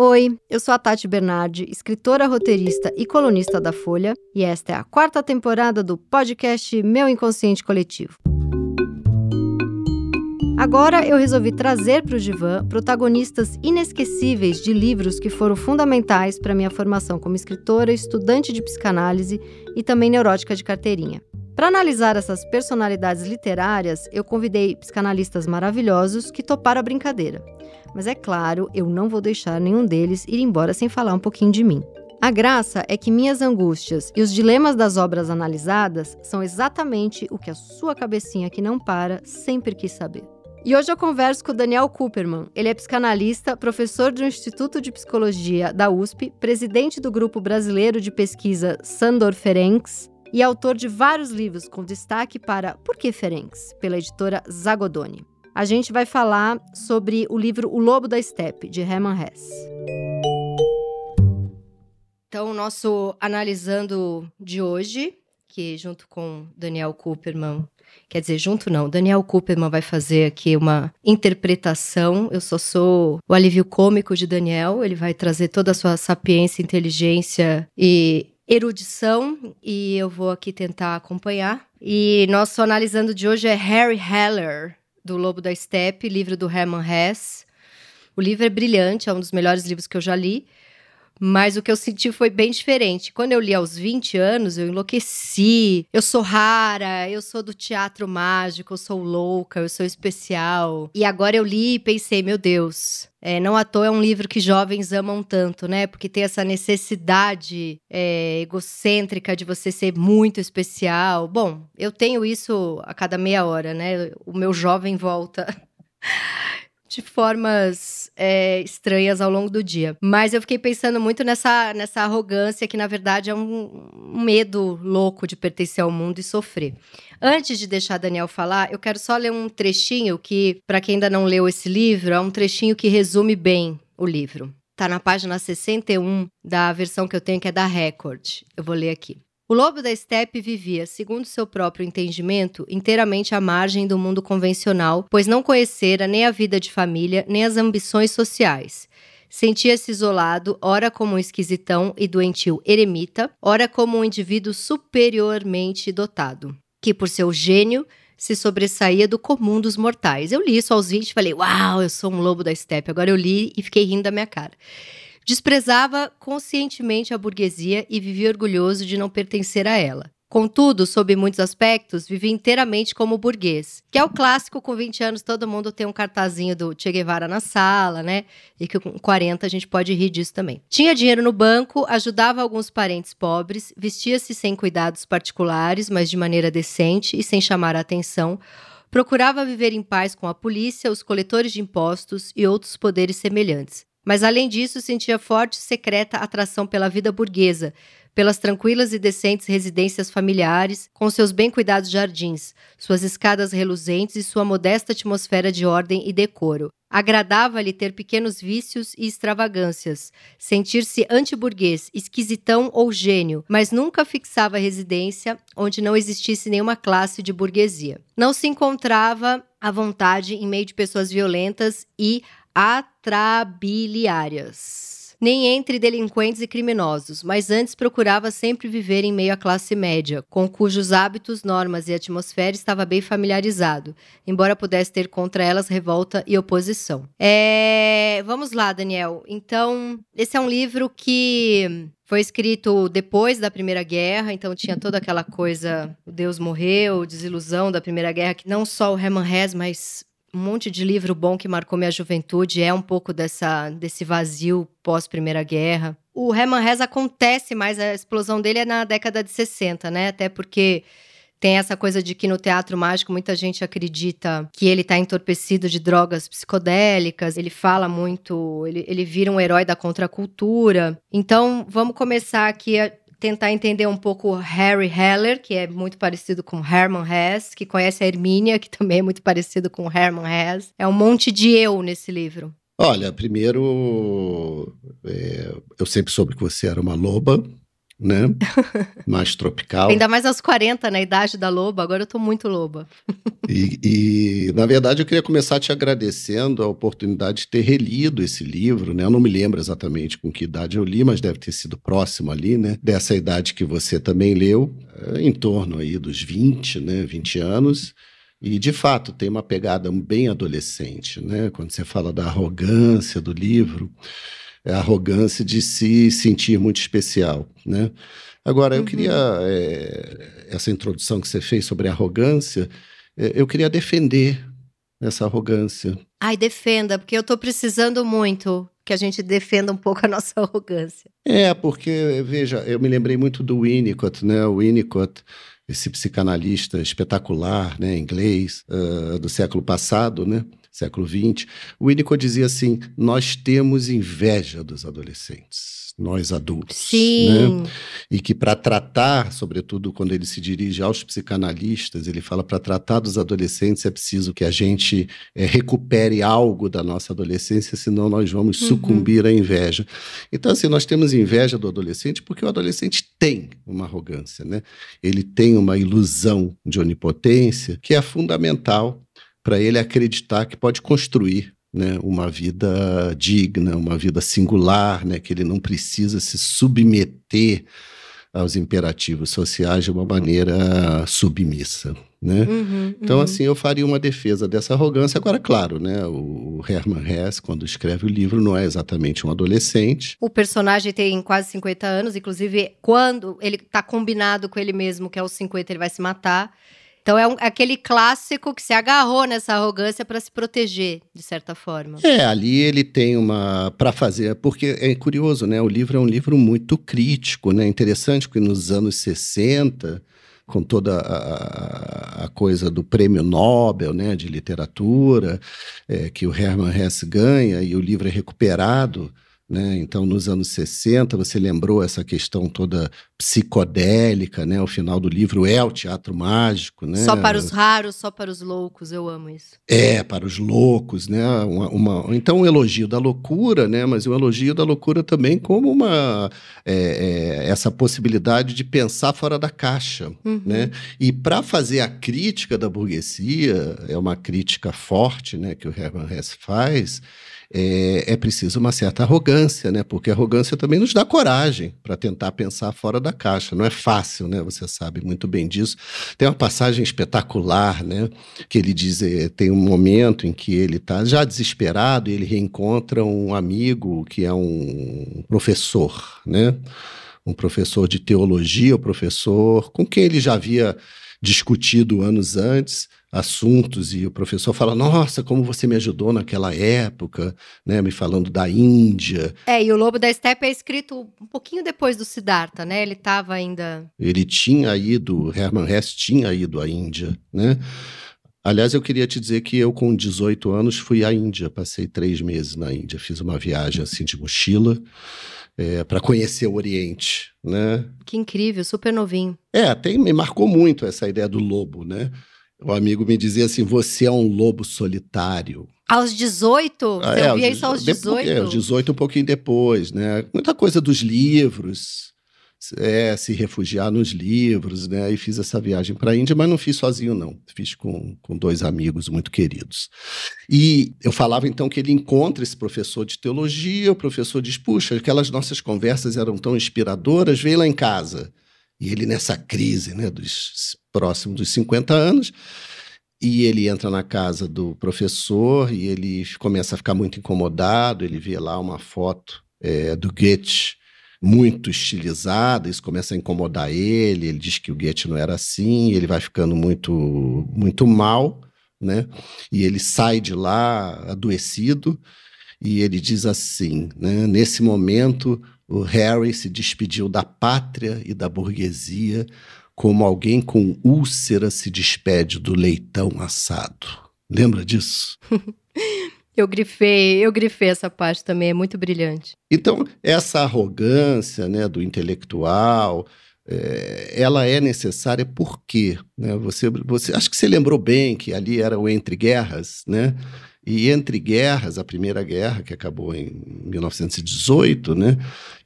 Oi, eu sou a Tati Bernardi, escritora, roteirista e colunista da Folha, e esta é a quarta temporada do podcast Meu Inconsciente Coletivo. Agora eu resolvi trazer para o Divan protagonistas inesquecíveis de livros que foram fundamentais para minha formação como escritora, estudante de psicanálise e também neurótica de carteirinha. Para analisar essas personalidades literárias, eu convidei psicanalistas maravilhosos que toparam a brincadeira. Mas é claro, eu não vou deixar nenhum deles ir embora sem falar um pouquinho de mim. A graça é que minhas angústias e os dilemas das obras analisadas são exatamente o que a sua cabecinha que não para sempre quis saber. E hoje eu converso com o Daniel Cooperman. Ele é psicanalista, professor do Instituto de Psicologia da USP, presidente do Grupo Brasileiro de Pesquisa Sandor Ferencs e autor de vários livros com destaque para Por que Ferencs, pela editora Zagodoni. A gente vai falar sobre o livro O Lobo da Steppe, de Hermann Hesse. Então, o nosso analisando de hoje, que junto com Daniel Cooperman, quer dizer, junto não, Daniel Cooperman vai fazer aqui uma interpretação. Eu só sou o alívio cômico de Daniel, ele vai trazer toda a sua sapiência, inteligência e erudição e eu vou aqui tentar acompanhar. E nosso analisando de hoje é Harry Heller, do Lobo da Steppe, livro do Hermann Hesse. O livro é brilhante, é um dos melhores livros que eu já li. Mas o que eu senti foi bem diferente. Quando eu li aos 20 anos, eu enlouqueci. Eu sou rara, eu sou do teatro mágico, eu sou louca, eu sou especial. E agora eu li e pensei, meu Deus, é, não à toa é um livro que jovens amam tanto, né? Porque tem essa necessidade é, egocêntrica de você ser muito especial. Bom, eu tenho isso a cada meia hora, né? O meu jovem volta de formas é, estranhas ao longo do dia. Mas eu fiquei pensando muito nessa, nessa arrogância que, na verdade, é um, um medo louco de pertencer ao mundo e sofrer. Antes de deixar Daniel falar, eu quero só ler um trechinho que, para quem ainda não leu esse livro, é um trechinho que resume bem o livro. Tá na página 61 da versão que eu tenho, que é da Record. Eu vou ler aqui. O lobo da estepe vivia, segundo seu próprio entendimento, inteiramente à margem do mundo convencional, pois não conhecera nem a vida de família, nem as ambições sociais. Sentia-se isolado, ora como um esquisitão e doentio eremita, ora como um indivíduo superiormente dotado, que por seu gênio se sobressaía do comum dos mortais. Eu li isso aos 20 e falei, uau, eu sou um lobo da estepe. Agora eu li e fiquei rindo da minha cara. Desprezava conscientemente a burguesia e vivia orgulhoso de não pertencer a ela. Contudo, sob muitos aspectos, vivia inteiramente como burguês, que é o clássico com 20 anos todo mundo tem um cartazinho do Che Guevara na sala, né? E que com 40 a gente pode rir disso também. Tinha dinheiro no banco, ajudava alguns parentes pobres, vestia-se sem cuidados particulares, mas de maneira decente e sem chamar a atenção. Procurava viver em paz com a polícia, os coletores de impostos e outros poderes semelhantes mas além disso sentia forte e secreta atração pela vida burguesa, pelas tranquilas e decentes residências familiares, com seus bem cuidados jardins, suas escadas reluzentes e sua modesta atmosfera de ordem e decoro. Agradava-lhe ter pequenos vícios e extravagâncias, sentir-se antiburguês, esquisitão ou gênio, mas nunca fixava residência onde não existisse nenhuma classe de burguesia. Não se encontrava à vontade em meio de pessoas violentas e atrabiliárias nem entre delinquentes e criminosos, mas antes procurava sempre viver em meio à classe média, com cujos hábitos, normas e atmosfera estava bem familiarizado, embora pudesse ter contra elas revolta e oposição. É... Vamos lá, Daniel. Então, esse é um livro que foi escrito depois da Primeira Guerra, então tinha toda aquela coisa, o Deus morreu, desilusão da Primeira Guerra, que não só o Hermann Hesse, mas um monte de livro bom que marcou minha juventude é um pouco dessa, desse vazio pós-Primeira Guerra. O Herman Hesse acontece mais, a explosão dele é na década de 60, né? Até porque tem essa coisa de que no teatro mágico muita gente acredita que ele está entorpecido de drogas psicodélicas, ele fala muito, ele, ele vira um herói da contracultura. Então, vamos começar aqui a tentar entender um pouco Harry Heller, que é muito parecido com Herman Hesse, que conhece a Hermínia, que também é muito parecido com Herman Hesse. É um monte de eu nesse livro. Olha, primeiro, é, eu sempre soube que você era uma loba, né? mais tropical. Ainda mais aos 40, na idade da loba, agora eu tô muito loba. e, e, na verdade, eu queria começar te agradecendo a oportunidade de ter relido esse livro, né? Eu não me lembro exatamente com que idade eu li, mas deve ter sido próximo ali, né? Dessa idade que você também leu, eh, em torno aí dos 20, né? 20 anos. E, de fato, tem uma pegada bem adolescente, né? Quando você fala da arrogância do livro, a arrogância de se sentir muito especial, né? Agora, eu uhum. queria, é, essa introdução que você fez sobre arrogância, é, eu queria defender essa arrogância. Ai, defenda, porque eu estou precisando muito que a gente defenda um pouco a nossa arrogância. É, porque, veja, eu me lembrei muito do Winnicott, né? O Winnicott, esse psicanalista espetacular, né, inglês, uh, do século passado, né? Século XX, o Winnicott dizia assim: nós temos inveja dos adolescentes, nós adultos. Sim. Né? E que para tratar, sobretudo quando ele se dirige aos psicanalistas, ele fala para tratar dos adolescentes é preciso que a gente é, recupere algo da nossa adolescência, senão nós vamos uhum. sucumbir à inveja. Então, assim, nós temos inveja do adolescente porque o adolescente tem uma arrogância, né? Ele tem uma ilusão de onipotência que é fundamental para ele acreditar que pode construir né, uma vida digna, uma vida singular, né, que ele não precisa se submeter aos imperativos sociais de uma maneira submissa. Né? Uhum, então, uhum. assim, eu faria uma defesa dessa arrogância. Agora, claro, né, o Hermann Hesse, quando escreve o livro, não é exatamente um adolescente. O personagem tem quase 50 anos, inclusive, quando ele está combinado com ele mesmo que aos 50 ele vai se matar, então é um, aquele clássico que se agarrou nessa arrogância para se proteger, de certa forma. É, ali ele tem uma. para fazer. Porque é curioso, né? O livro é um livro muito crítico, né? Interessante que nos anos 60 com toda a, a, coisa do prêmio Nobel né, de literatura, é, que o Hermann Hesse ganha e o livro é recuperado né? Então, nos anos 60, você lembrou essa questão toda psicodélica, né? O final do livro é o teatro mágico, né? Só para os raros, só para os loucos, eu amo isso. É, para os loucos, né? Uma, uma então, um elogio da loucura, né? Mas um elogio da loucura também como uma é, é, essa possibilidade de pensar fora da caixa, uhum. né? E para fazer a crítica da burguesia, é uma crítica forte, né? Que o Hermann Hesse faz é, é preciso uma certa arrogância, né? Porque arrogância também nos dá coragem para tentar pensar fora da caixa. Não é fácil, né? Você sabe muito bem disso. Tem uma passagem espetacular, né? Que ele diz, é, tem um momento em que ele está já desesperado e ele reencontra um amigo que é um professor, né? Um professor de teologia, o um professor com quem ele já havia discutido anos antes assuntos e o professor fala: Nossa, como você me ajudou naquela época, né? Me falando da Índia. É, e o Lobo da Steppe é escrito um pouquinho depois do Siddhartha, né? Ele estava ainda. Ele tinha ido, Hermann Hesse tinha ido à Índia, né? Aliás, eu queria te dizer que eu, com 18 anos, fui à Índia, passei três meses na Índia, fiz uma viagem assim de mochila. É, para conhecer o Oriente, né? Que incrível, super novinho. É, tem, me marcou muito essa ideia do lobo, né? O amigo me dizia assim: você é um lobo solitário. Aos 18? Ah, é, ouvia isso aos 18? É, aos 18, um pouquinho depois, né? Muita coisa dos livros, é, se refugiar nos livros, né? E fiz essa viagem para a Índia, mas não fiz sozinho, não. Fiz com, com dois amigos muito queridos. E eu falava então que ele encontra esse professor de teologia, o professor diz: puxa, aquelas nossas conversas eram tão inspiradoras, vem lá em casa. E ele nessa crise, né, dos próximos dos 50 anos, e ele entra na casa do professor e ele começa a ficar muito incomodado, ele vê lá uma foto é, do Goethe muito estilizada, isso começa a incomodar ele, ele diz que o Goethe não era assim, ele vai ficando muito, muito mal, né? E ele sai de lá adoecido, e ele diz assim, né? Nesse momento, o Harry se despediu da pátria e da burguesia como alguém com úlcera se despede do leitão assado. Lembra disso? eu grifei, eu grifei essa parte também, é muito brilhante. Então, essa arrogância né, do intelectual, é, ela é necessária porque né, você, você acho que você lembrou bem que ali era o entre guerras, né? E entre guerras, a primeira guerra, que acabou em 1918, né?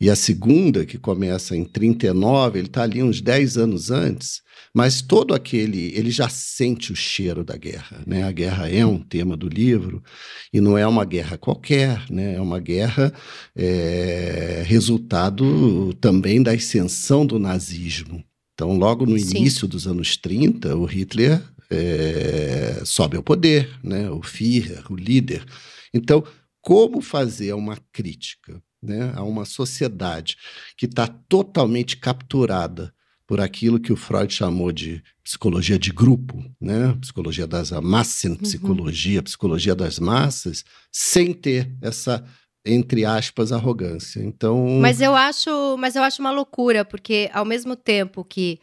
E a segunda, que começa em 39, ele está ali uns 10 anos antes, mas todo aquele, ele já sente o cheiro da guerra, né? A guerra é um tema do livro, e não é uma guerra qualquer, né? É uma guerra é, resultado também da ascensão do nazismo. Então, logo no Sim. início dos anos 30, o Hitler é, sobe ao poder, né? o Führer, o líder. Então, como fazer uma crítica né, a uma sociedade que está totalmente capturada por aquilo que o Freud chamou de psicologia de grupo, né? psicologia das massas, psicologia, uhum. psicologia das massas, sem ter essa entre aspas arrogância. Então, mas eu acho, mas eu acho uma loucura porque ao mesmo tempo que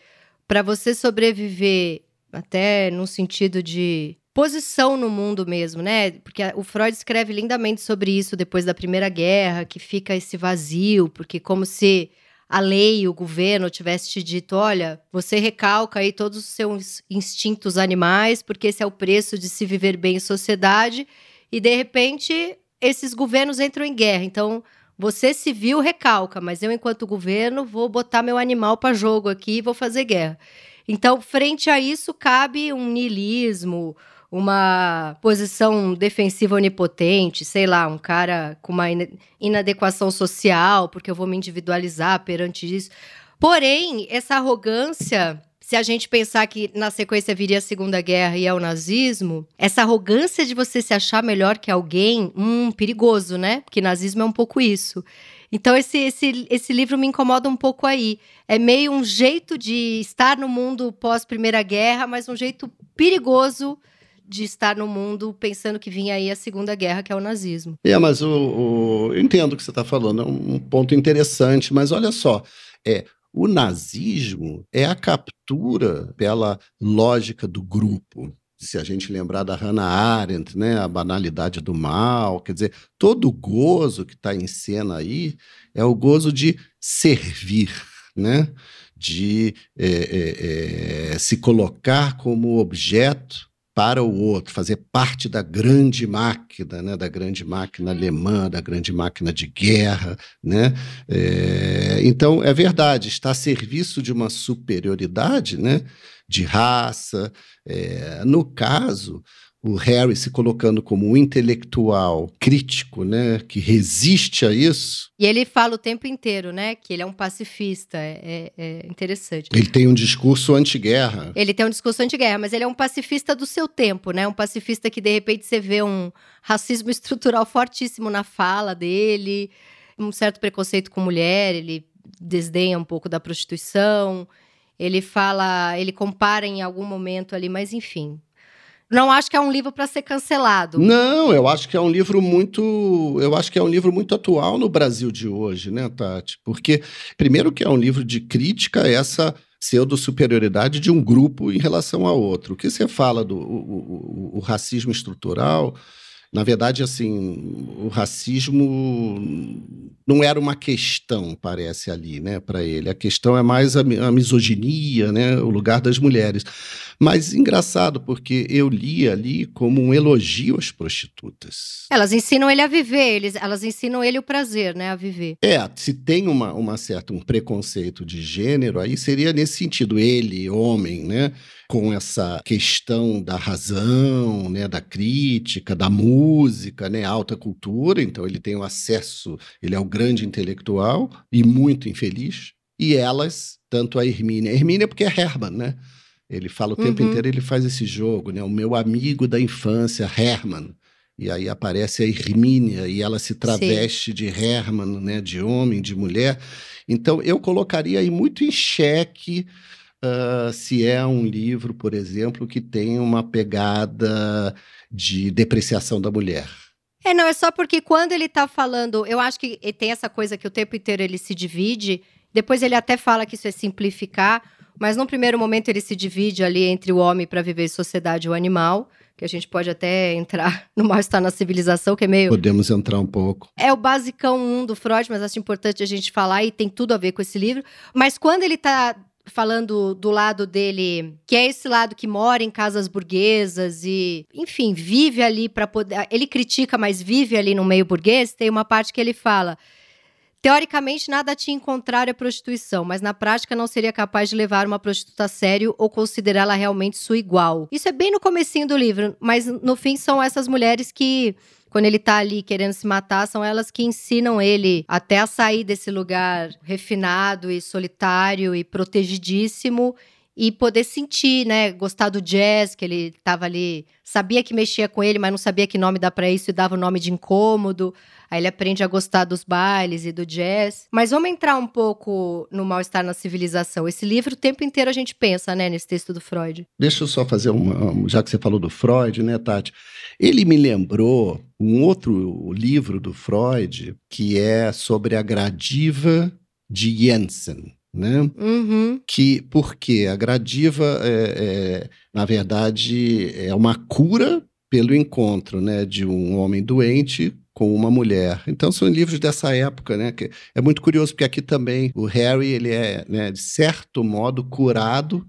para você sobreviver até no sentido de posição no mundo mesmo, né? Porque o Freud escreve lindamente sobre isso depois da Primeira Guerra, que fica esse vazio, porque como se a lei, o governo tivesse te dito, olha, você recalca aí todos os seus instintos animais, porque esse é o preço de se viver bem em sociedade, e de repente esses governos entram em guerra. Então, você civil recalca, mas eu enquanto governo vou botar meu animal para jogo aqui e vou fazer guerra. Então, frente a isso, cabe um niilismo, uma posição defensiva onipotente, sei lá, um cara com uma inadequação social, porque eu vou me individualizar perante isso. Porém, essa arrogância, se a gente pensar que na sequência viria a Segunda Guerra e é o nazismo, essa arrogância de você se achar melhor que alguém, hum, perigoso, né? Porque nazismo é um pouco isso. Então, esse, esse, esse livro me incomoda um pouco aí. É meio um jeito de estar no mundo pós-Primeira Guerra, mas um jeito perigoso de estar no mundo pensando que vinha aí a Segunda Guerra, que é o nazismo. É, mas o, o eu entendo o que você está falando, é um ponto interessante, mas olha só, é o nazismo é a captura pela lógica do grupo se a gente lembrar da Hannah Arendt, né, a banalidade do mal, quer dizer, todo gozo que está em cena aí é o gozo de servir, né, de é, é, é, se colocar como objeto para o outro, fazer parte da grande máquina, né, da grande máquina alemã, da grande máquina de guerra, né? É, então é verdade, está a serviço de uma superioridade, né? de raça. É, no caso, o Harry se colocando como um intelectual crítico, né, que resiste a isso. E ele fala o tempo inteiro, né, que ele é um pacifista, é, é, é interessante. Ele tem um discurso anti-guerra. Ele tem um discurso anti-guerra, mas ele é um pacifista do seu tempo, né, um pacifista que de repente você vê um racismo estrutural fortíssimo na fala dele, um certo preconceito com mulher, ele desdenha um pouco da prostituição, ele fala, ele compara em algum momento ali, mas enfim. Não acho que é um livro para ser cancelado. Não, eu acho que é um livro muito, eu acho que é um livro muito atual no Brasil de hoje, né, Tati? Porque primeiro que é um livro de crítica a essa pseudo-superioridade de um grupo em relação a outro. O que você fala do o, o, o racismo estrutural, na verdade, assim, o racismo não era uma questão, parece ali, né, para ele. A questão é mais a, a, misoginia, né, o lugar das mulheres. Mas engraçado, porque eu li ali como um elogio às prostitutas. Elas ensinam ele a viver, eles, elas ensinam ele o prazer, né, a viver. É, se tem uma, uma certa um preconceito de gênero, aí seria nesse sentido, ele, homem, né, com essa questão da razão, né, da crítica, da música, né, alta cultura, então ele tem o acesso, ele é o grande intelectual e muito infeliz, e elas, tanto a Hermínia, a Hermínia porque é Herman, né? Ele fala o tempo uhum. inteiro, ele faz esse jogo, né? O meu amigo da infância, Herman. E aí aparece a Hermínia e ela se traveste Sim. de Herman, né? De homem, de mulher. Então eu colocaria aí muito em xeque uh, se é um livro, por exemplo, que tem uma pegada de depreciação da mulher. É, não, é só porque quando ele tá falando, eu acho que tem essa coisa que o tempo inteiro ele se divide, depois ele até fala que isso é simplificar, mas num primeiro momento ele se divide ali entre o homem para viver em sociedade e o animal, que a gente pode até entrar no mal-estar na civilização, que é meio. Podemos entrar um pouco. É o basicão 1 do Freud, mas acho importante a gente falar e tem tudo a ver com esse livro. Mas quando ele tá falando do lado dele, que é esse lado que mora em casas burguesas e, enfim, vive ali para poder. Ele critica, mas vive ali no meio burguês. Tem uma parte que ele fala. Teoricamente, nada tinha em contrário à prostituição, mas na prática não seria capaz de levar uma prostituta a sério ou considerá-la realmente sua igual. Isso é bem no comecinho do livro, mas no fim são essas mulheres que quando ele tá ali querendo se matar, são elas que ensinam ele até a sair desse lugar refinado e solitário e protegidíssimo e poder sentir, né, gostar do jazz, que ele tava ali, sabia que mexia com ele, mas não sabia que nome dá para isso e dava o nome de incômodo. Aí ele aprende a gostar dos bailes e do jazz. Mas vamos entrar um pouco no mal-estar na civilização. Esse livro o tempo inteiro a gente pensa, né, nesse texto do Freud. Deixa eu só fazer uma, já que você falou do Freud, né, Tati? Ele me lembrou um outro livro do Freud que é sobre a gradiva de Jensen né? Uhum. Que porque a gradiva é, é, na verdade é uma cura pelo encontro, né, de um homem doente com uma mulher. Então são livros dessa época, né? Que é muito curioso porque aqui também o Harry ele é, né, de certo modo curado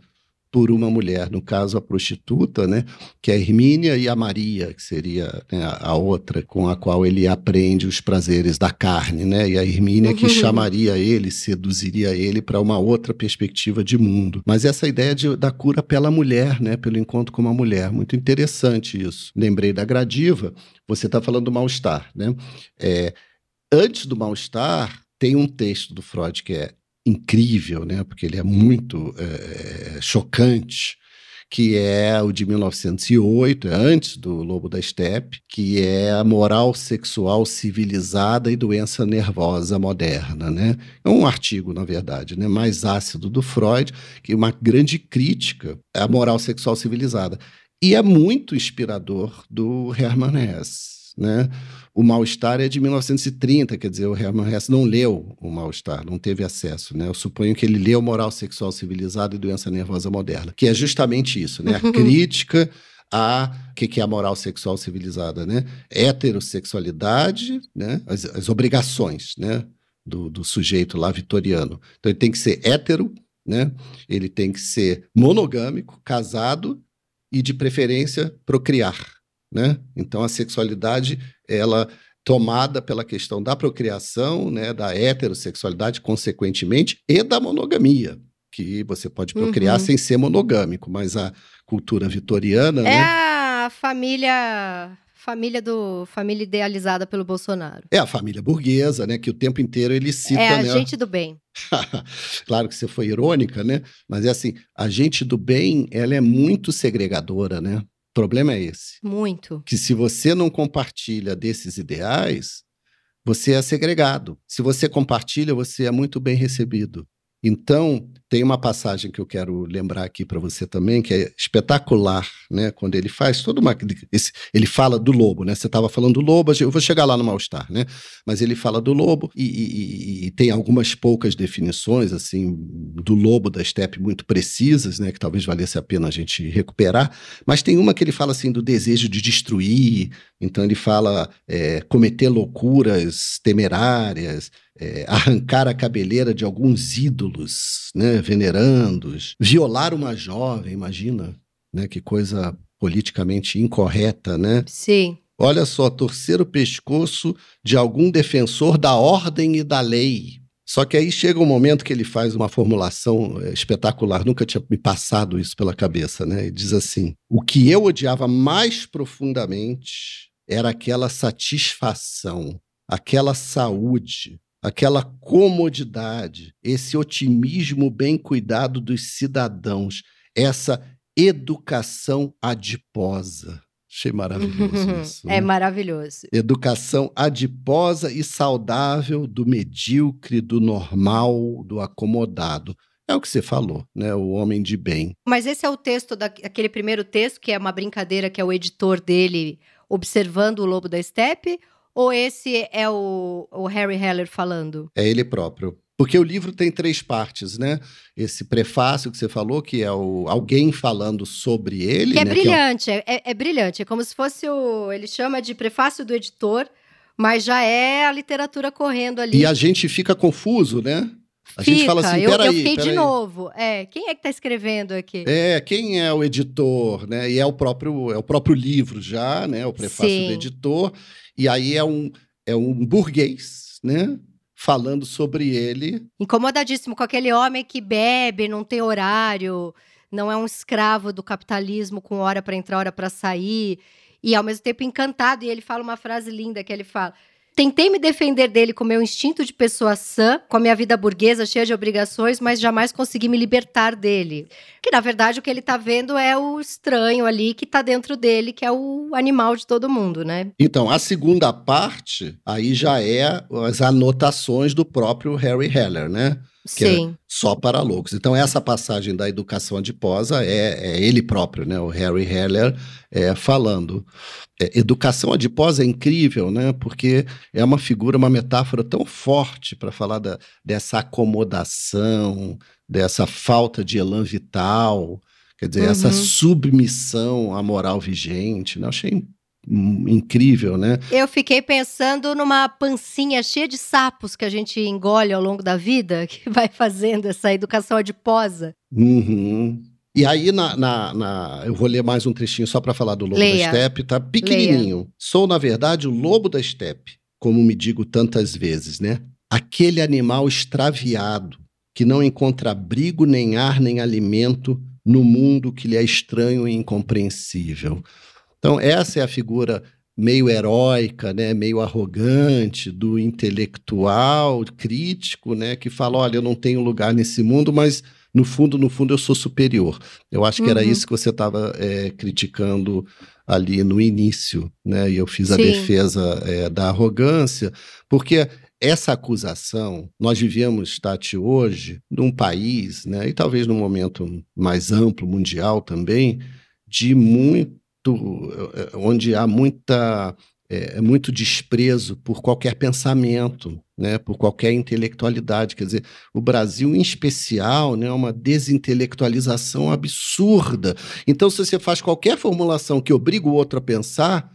por uma mulher, no caso a prostituta, né, que é a Hermínia e a Maria, que seria né, a outra com a qual ele aprende os prazeres da carne, né, e a Hermínia que uhum. chamaria ele, seduziria ele para uma outra perspectiva de mundo. Mas essa ideia de, da cura pela mulher, né, pelo encontro com uma mulher, muito interessante isso. Lembrei da Gradiva, você está falando do mal-estar, né? É, antes do mal-estar, tem um texto do Freud que é incrível, né? Porque ele é muito é, chocante, que é o de 1908, é antes do Lobo da Steppe, que é a moral sexual civilizada e doença nervosa moderna, né? É um artigo, na verdade, né, mais ácido do Freud, que é uma grande crítica à moral sexual civilizada. E é muito inspirador do Hermann Hesse né? O Mal-Estar é de 1930, quer dizer, o Hermann Hesse não leu o Mal-Estar, não teve acesso, né? Eu suponho que ele leu Moral Sexual Civilizada e Doença Nervosa Moderna, que é justamente isso, né? A crítica a que, que é a moral sexual civilizada, né? Heterossexualidade, né? As, as obrigações, né? Do, do sujeito lá vitoriano. Então ele tem que ser hétero, né? Ele tem que ser monogâmico, casado e de preferência procriar né? Então a sexualidade ela tomada pela questão da procriação, né, da heterossexualidade consequentemente e da monogamia, que você pode procriar uhum. sem ser monogâmico, mas a cultura vitoriana, é né? a família família do família idealizada pelo Bolsonaro. É a família burguesa, né, que o tempo inteiro ele cita, É a né? gente do bem. claro que você foi irônica, né? Mas é assim, a gente do bem, ela é muito segregadora, né? O problema é esse. Muito. Que se você não compartilha desses ideais, você é segregado. Se você compartilha, você é muito bem recebido. Então, tem uma passagem que eu quero lembrar aqui para você também, que é espetacular, né? Quando ele faz toda uma. Esse, ele fala do lobo, né? Você estava falando do lobo, eu vou chegar lá no mal-estar, né? Mas ele fala do lobo e, e, e, tem algumas poucas definições, assim, do lobo da estepe muito precisas, né? Que talvez valesse a pena a gente recuperar. Mas tem uma que ele fala, assim, do desejo de destruir. Então, ele fala é, cometer loucuras temerárias é, arrancar a cabeleira de alguns ídolos, né, venerandos, violar uma jovem, imagina, né, que coisa politicamente incorreta, né? Sim. Olha só, torcer o pescoço de algum defensor da ordem e da lei. Só que aí chega um momento que ele faz uma formulação é, espetacular, nunca tinha me passado isso pela cabeça, né? Ele diz assim: o que eu odiava mais profundamente era aquela satisfação, aquela saúde, aquela comodidade, esse otimismo bem cuidado dos cidadãos, essa educação adiposa. Achei maravilhoso isso. É né? maravilhoso. Educação adiposa e saudável do medíocre, do normal, do acomodado. É o que você falou, né? O homem de bem. Mas esse é o texto daquele primeiro texto, que é uma brincadeira que é o editor dele observando o lobo da estepe? Ou esse é o, o Harry Heller falando? É ele próprio. Porque o livro tem três partes, né? Esse prefácio que você falou, que é o, alguém falando sobre ele. Que é né? brilhante, que é, é, é, brilhante. É como se fosse o. Ele chama de prefácio do editor, mas já é a literatura correndo ali. E a gente fica confuso, né? A gente fala assim, eu, peraí, eu fiquei de novo. É, quem é que tá escrevendo aqui? É, quem é o editor, né? E é o próprio, é o próprio livro já, né? O prefácio Sim. do editor. E aí é um, é um burguês, né? Falando sobre ele. Incomodadíssimo com aquele homem que bebe, não tem horário, não é um escravo do capitalismo com hora para entrar, hora para sair, e ao mesmo tempo encantado. E ele fala uma frase linda que ele fala: Tentei me defender dele com meu instinto de pessoa sã, com a minha vida burguesa cheia de obrigações, mas jamais consegui me libertar dele. Que na verdade o que ele tá vendo é o estranho ali que tá dentro dele, que é o animal de todo mundo, né? Então, a segunda parte, aí já é as anotações do próprio Harry Heller, né? Que é Sim. só para loucos. Então, essa passagem da educação adiposa é, é ele próprio, né? O Harry Heller é, falando. É, educação adiposa é incrível, né? Porque é uma figura, uma metáfora tão forte para falar da, dessa acomodação, dessa falta de elan vital, quer dizer, essa Uhum. submissão à moral vigente. Né? Eu achei incrível, né? Eu fiquei pensando numa pancinha cheia de sapos que a gente engole ao longo da vida, que vai fazendo essa educação adiposa. Uhum. E aí, na, na- na- eu vou ler mais um trechinho só para falar do Lobo Leia. da Steppe, tá pequenininho. Sou, na verdade, o Lobo da Steppe, como me digo tantas vezes, né? Aquele animal extraviado que não encontra abrigo, nem ar, nem alimento no mundo que lhe é estranho e incompreensível. Então, essa é a figura meio heróica, né, meio arrogante do intelectual crítico, né, que fala, olha, eu não tenho lugar nesse mundo, mas no fundo, no fundo, eu sou superior. Eu acho que era Uhum. isso que você estava criticando ali no início, né? E eu fiz a Sim. defesa é, da arrogância, porque essa acusação, nós vivemos, Tati, hoje, num país, né, e talvez num momento mais amplo, mundial também, de muito. Eh, onde há muita. É, muito desprezo por qualquer pensamento, né, por qualquer intelectualidade. Quer dizer, o Brasil, em especial, né, é uma desintelectualização absurda. Então, se você faz qualquer formulação que obriga o outro a pensar,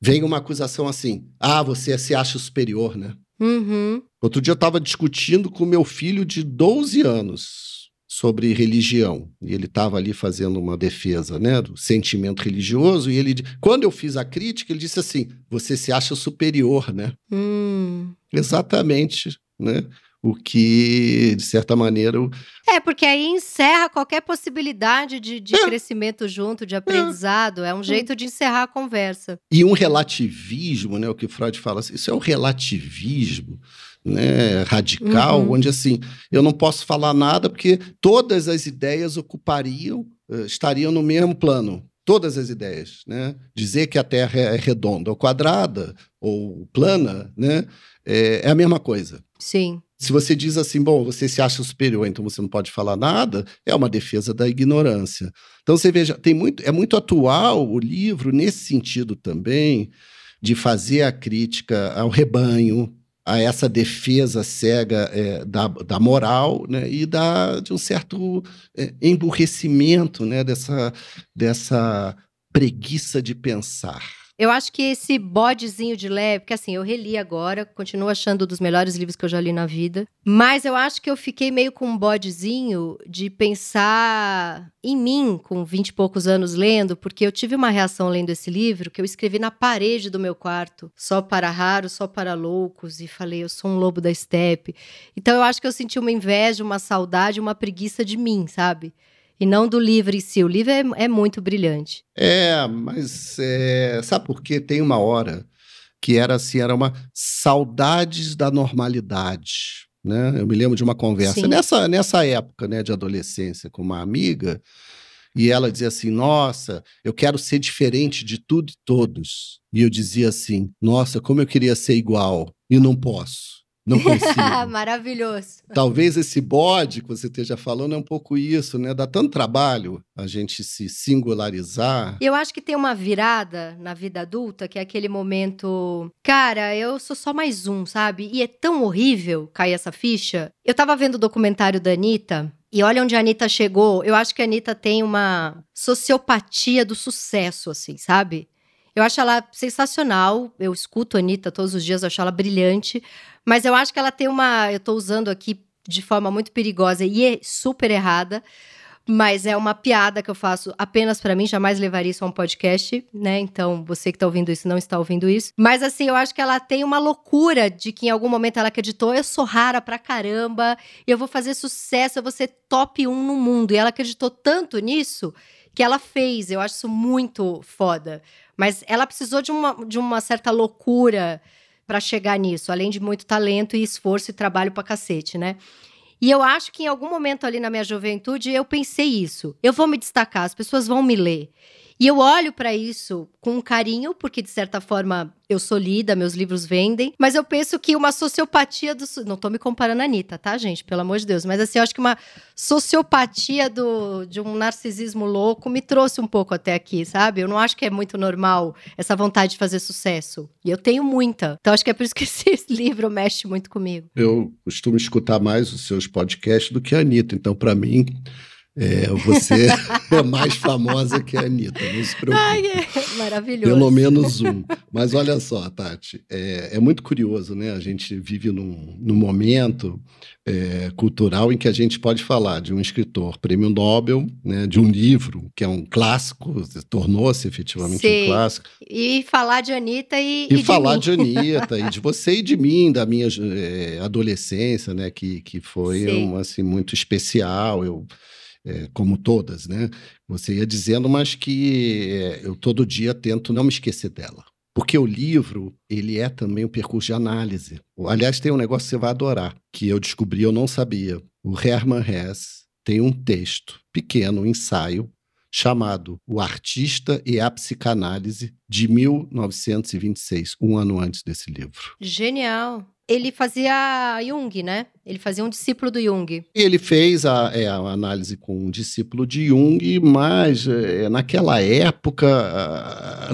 vem uma acusação assim: ah, você se acha superior, né? Uhum. Outro dia eu estava discutindo com meu filho de 12 anos sobre religião. E ele estava ali fazendo uma defesa né, do sentimento religioso. E ele, quando eu fiz a crítica, ele disse assim: você se acha superior, né? Hum. Exatamente, né? O que, de certa maneira, o- É, porque aí encerra qualquer possibilidade de, de É. crescimento junto, de aprendizado. É um jeito de encerrar a conversa. E um relativismo, né, o que Freud fala, assim, isso é um relativismo né, radical, Uhum. onde assim, eu não posso falar nada porque todas as ideias ocupariam, eh, estariam no mesmo plano. Todas as ideias, né? Dizer que a Terra é redonda ou quadrada ou plana, né? É, é a mesma coisa. Sim. Se você diz assim, bom, você se acha superior, então você não pode falar nada, é uma defesa da ignorância. Então você veja, tem muito, é muito atual o livro nesse sentido também de fazer a crítica ao rebanho, a essa defesa cega é, da, da moral, né, e da, de um certo é, emburrecimento, né, dessa, dessa preguiça de pensar. Eu acho que esse bodezinho de leve, porque assim, eu reli agora, continuo achando um dos melhores livros que eu já li na vida, mas eu acho que eu fiquei meio com um bodezinho de pensar em mim com vinte e poucos anos lendo, porque eu tive uma reação lendo esse livro que eu escrevi na parede do meu quarto, só para raros, só para loucos, e falei, eu sou um lobo da estepe. Então eu acho que eu senti uma inveja, uma saudade, uma preguiça de mim, sabe? E não do livro em si. O livro é, é muito brilhante. É, mas é, sabe por quê? Tem uma hora que era assim, era uma saudades da normalidade, né? Eu me lembro de uma conversa Sim. nessa, nessa época, né, de adolescência com uma amiga, e ela dizia assim: "Nossa, eu quero ser diferente de tudo e todos". E eu dizia assim: "Nossa, como eu queria ser igual e não posso". Não consigo. Maravilhoso. Talvez esse bode que você esteja falando é um pouco isso, né? Dá tanto trabalho a gente se singularizar. Eu acho que tem uma virada na vida adulta, que é aquele momento. Cara, eu sou só mais um, sabe? E é tão horrível cair essa ficha. Eu tava vendo o documentário da Anitta. E olha onde a Anitta chegou. Eu acho que a Anitta tem uma sociopatia do sucesso, assim, sabe? Eu acho ela sensacional. Eu escuto a Anitta todos os dias, eu acho ela brilhante. Mas eu acho que ela tem uma. Eu tô usando aqui de forma muito perigosa e é super errada. Mas é uma piada que eu faço apenas para mim, jamais levaria isso a um podcast, né? Então, você que tá ouvindo isso não está ouvindo isso. Mas assim, eu acho que ela tem uma loucura de que em algum momento ela acreditou, eu sou rara pra caramba, eu vou fazer sucesso, eu vou ser top 1 no mundo. E ela acreditou tanto nisso que ela fez. Eu acho isso muito foda. Mas ela precisou de uma, de uma certa loucura para chegar nisso, além de muito talento e esforço e trabalho pra cacete, né? E eu acho que em algum momento ali na minha juventude eu pensei isso. Eu vou me destacar, as pessoas vão me ler. E eu olho para isso com carinho, porque de certa forma eu sou lida, meus livros vendem, mas eu penso que uma sociopatia do. Não tô me comparando a Anitta, tá, gente? Pelo amor de Deus. Mas assim, eu acho que uma sociopatia do, de um narcisismo louco me trouxe um pouco até aqui, sabe? Eu não acho que é muito normal essa vontade de fazer sucesso. E eu tenho muita. Então acho que é por isso que esse livro mexe muito comigo. Eu costumo escutar mais os seus podcasts do que a Anitta. Então, para mim. É, você é mais famosa que a Anitta, não se preocupe. Ai, é maravilhoso. Pelo menos um. Mas olha só, Tati, é, é muito curioso, né? A gente vive num, num momento é, cultural em que a gente pode falar de um escritor prêmio Nobel, né, de um livro que é um clássico, tornou-se efetivamente Sim. um clássico. E falar de Anitta e, e, e falar de, de Anitta e de você e de mim, da minha é, adolescência, né, que, que foi um, assim, muito especial. Eu é, como todas, né? Você ia dizendo, mas que é, eu todo dia tento não me esquecer dela. Porque o livro, ele é também um percurso de análise. Aliás, tem um negócio que você vai adorar, que eu descobri, eu não sabia. O Hermann Hesse tem um texto pequeno, um ensaio, chamado O Artista e a Psicanálise, de 1926, um ano antes desse livro. Genial! Ele fazia Jung, né? Ele fazia um discípulo do Jung. Ele fez a, é, a análise com um discípulo de Jung, mas é, naquela época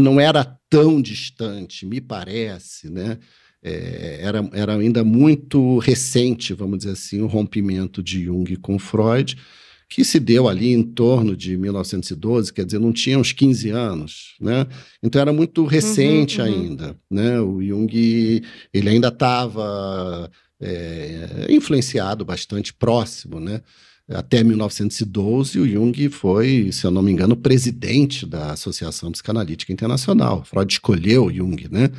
não era tão distante, me parece, né? É, era, era ainda muito recente, vamos dizer assim, o rompimento de Jung com Freud que se deu ali em torno de 1912, quer dizer, não tinha uns 15 anos, né? Então era muito recente uhum, uhum. ainda, né? O Jung, ele ainda estava é, influenciado bastante próximo, né? Até 1912, o Jung foi, se eu não me engano, presidente da Associação Psicanalítica Internacional. Freud escolheu o Jung, né?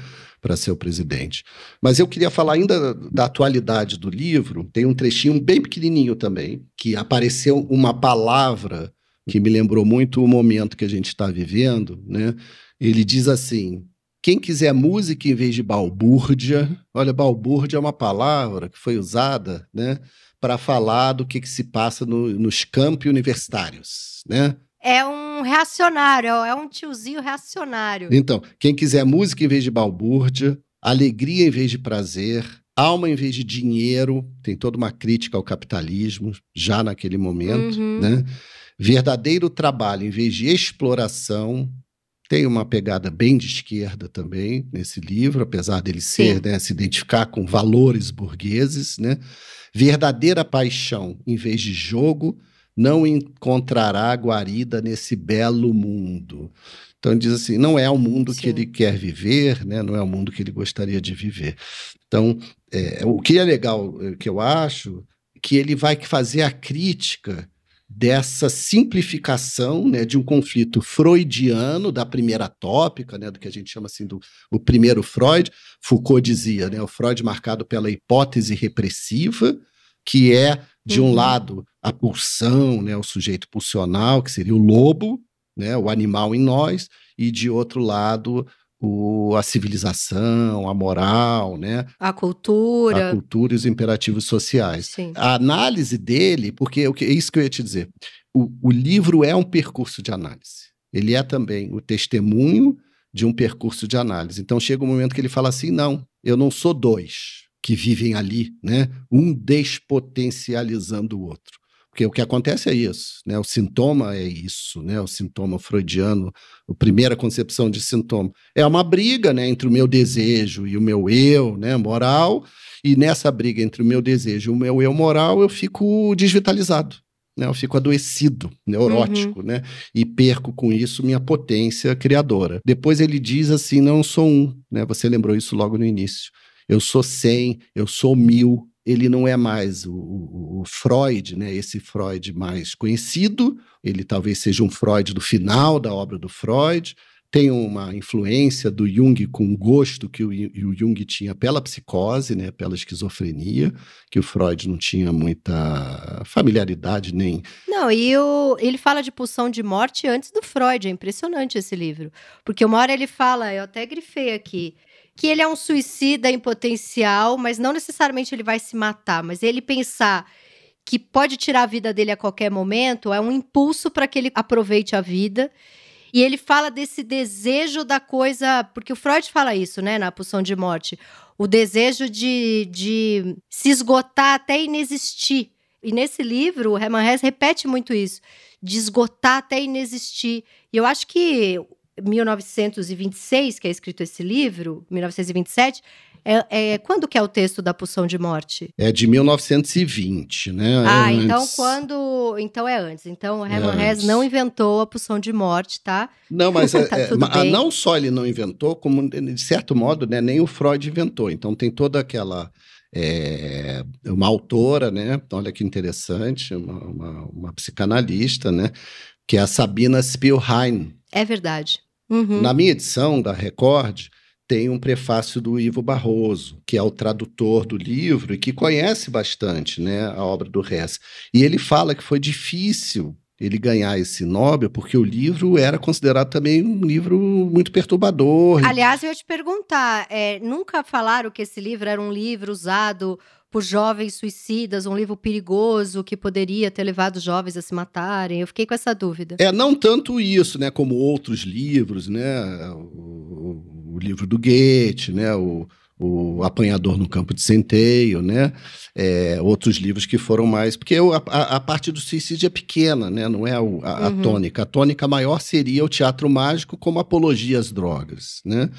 Para ser o presidente. Mas eu queria falar ainda da atualidade do livro. Tem um trechinho bem pequenininho também, que apareceu uma palavra que me lembrou muito o momento que a gente está vivendo. Né? Ele diz assim: quem quiser música em vez de balbúrdia, olha, balbúrdia é uma palavra que foi usada, né, para falar do que, que se passa no, nos campi universitários, né? É um reacionário, é um tiozinho reacionário. Então, quem quiser música em vez de balbúrdia, alegria em vez de prazer, alma em vez de dinheiro, tem toda uma crítica ao capitalismo já naquele momento, uhum. né? Verdadeiro trabalho em vez de exploração, tem uma pegada bem de esquerda também nesse livro, apesar dele ser, né, se identificar com valores burgueses, né? Verdadeira paixão em vez de jogo, não encontrará guarida nesse belo mundo. Então ele diz assim, não é o mundo Sim. que ele quer viver, né? não é o mundo que ele gostaria de viver. Então, é, o que é legal, é, que eu acho, que ele vai fazer a crítica dessa simplificação né, de um conflito freudiano da primeira tópica, né, do que a gente chama assim do o primeiro Freud. Foucault dizia, né, o Freud marcado pela hipótese repressiva, que é de um uhum. lado a pulsão, né, o sujeito pulsional, que seria o lobo, né, o animal em nós, e de outro lado o, a civilização, a moral, né? A cultura. A cultura e os imperativos sociais. Sim. A análise dele, porque é isso que eu ia te dizer, o, o livro é um percurso de análise. Ele é também o testemunho de um percurso de análise. Então chega um momento que ele fala assim: não, eu não sou dois que vivem ali, né? Um despotencializando o outro. Porque o que acontece é isso, né? O sintoma é isso, né? O sintoma freudiano, a primeira concepção de sintoma é uma briga, né, entre o meu desejo e o meu eu, né, moral, e nessa briga entre o meu desejo e o meu eu moral, eu fico desvitalizado, né? Eu fico adoecido, neurótico, uhum. né? E perco com isso minha potência criadora. Depois ele diz assim: não sou um, né? Você lembrou isso logo no início. Eu sou cem, eu sou mil, ele não é mais o, o, o, Freud, né? esse Freud mais conhecido, ele talvez seja um Freud do final da obra do Freud, tem uma influência do Jung com o gosto que o, o, Jung tinha pela psicose, né, pela esquizofrenia, que o Freud não tinha muita familiaridade nem. Não, e o, ele fala de pulsão de morte antes do Freud, é impressionante esse livro. Porque uma hora ele fala, eu até grifei aqui, que ele é um suicida em potencial, mas não necessariamente ele vai se matar, mas ele pensar que pode tirar a vida dele a qualquer momento é um impulso para que ele aproveite a vida. E ele fala desse desejo da coisa, porque o Freud fala isso, né, na pulsão de morte, o desejo de, de se esgotar até inexistir. E nesse livro, o Hermann Hesse repete muito isso, de esgotar até inexistir. E eu acho que 1926, que é escrito esse livro, 1927, é, é, quando que é o texto da pulsão de morte? É de 1920, né? Ah, é então quando. Então é antes. Então o Hermann é Hesse não inventou a pulsão de morte, tá? Não, mas tá é, é não só ele não inventou, como de certo modo, né, nem o Freud inventou. Então tem toda aquela. É, uma autora, né? Olha que interessante, uma, uma, uma psicanalista, né? Que é a Sabina Spielheim. É verdade. Uhum. Na minha edição da Record, tem um prefácio do Ivo Barroso, que é o tradutor do livro e que conhece bastante né, a obra do Hess. E ele fala que foi difícil ele ganhar esse Nobel, porque o livro era considerado também um livro muito perturbador. Aliás, eu ia te perguntar, é, nunca falaram que esse livro era um livro usado por jovens suicidas, um livro perigoso que poderia ter levado jovens a se matarem? Eu fiquei com essa dúvida. É, não tanto isso, né, como outros livros, né, o, o livro do Goethe, né, o, o Apanhador no Campo de Centeio, né? É, outros livros que foram mais. Porque a, a, parte do suicídio é pequena, né? não é a, a, a uhum. tônica. A tônica maior seria o teatro mágico como apologia às drogas. Né?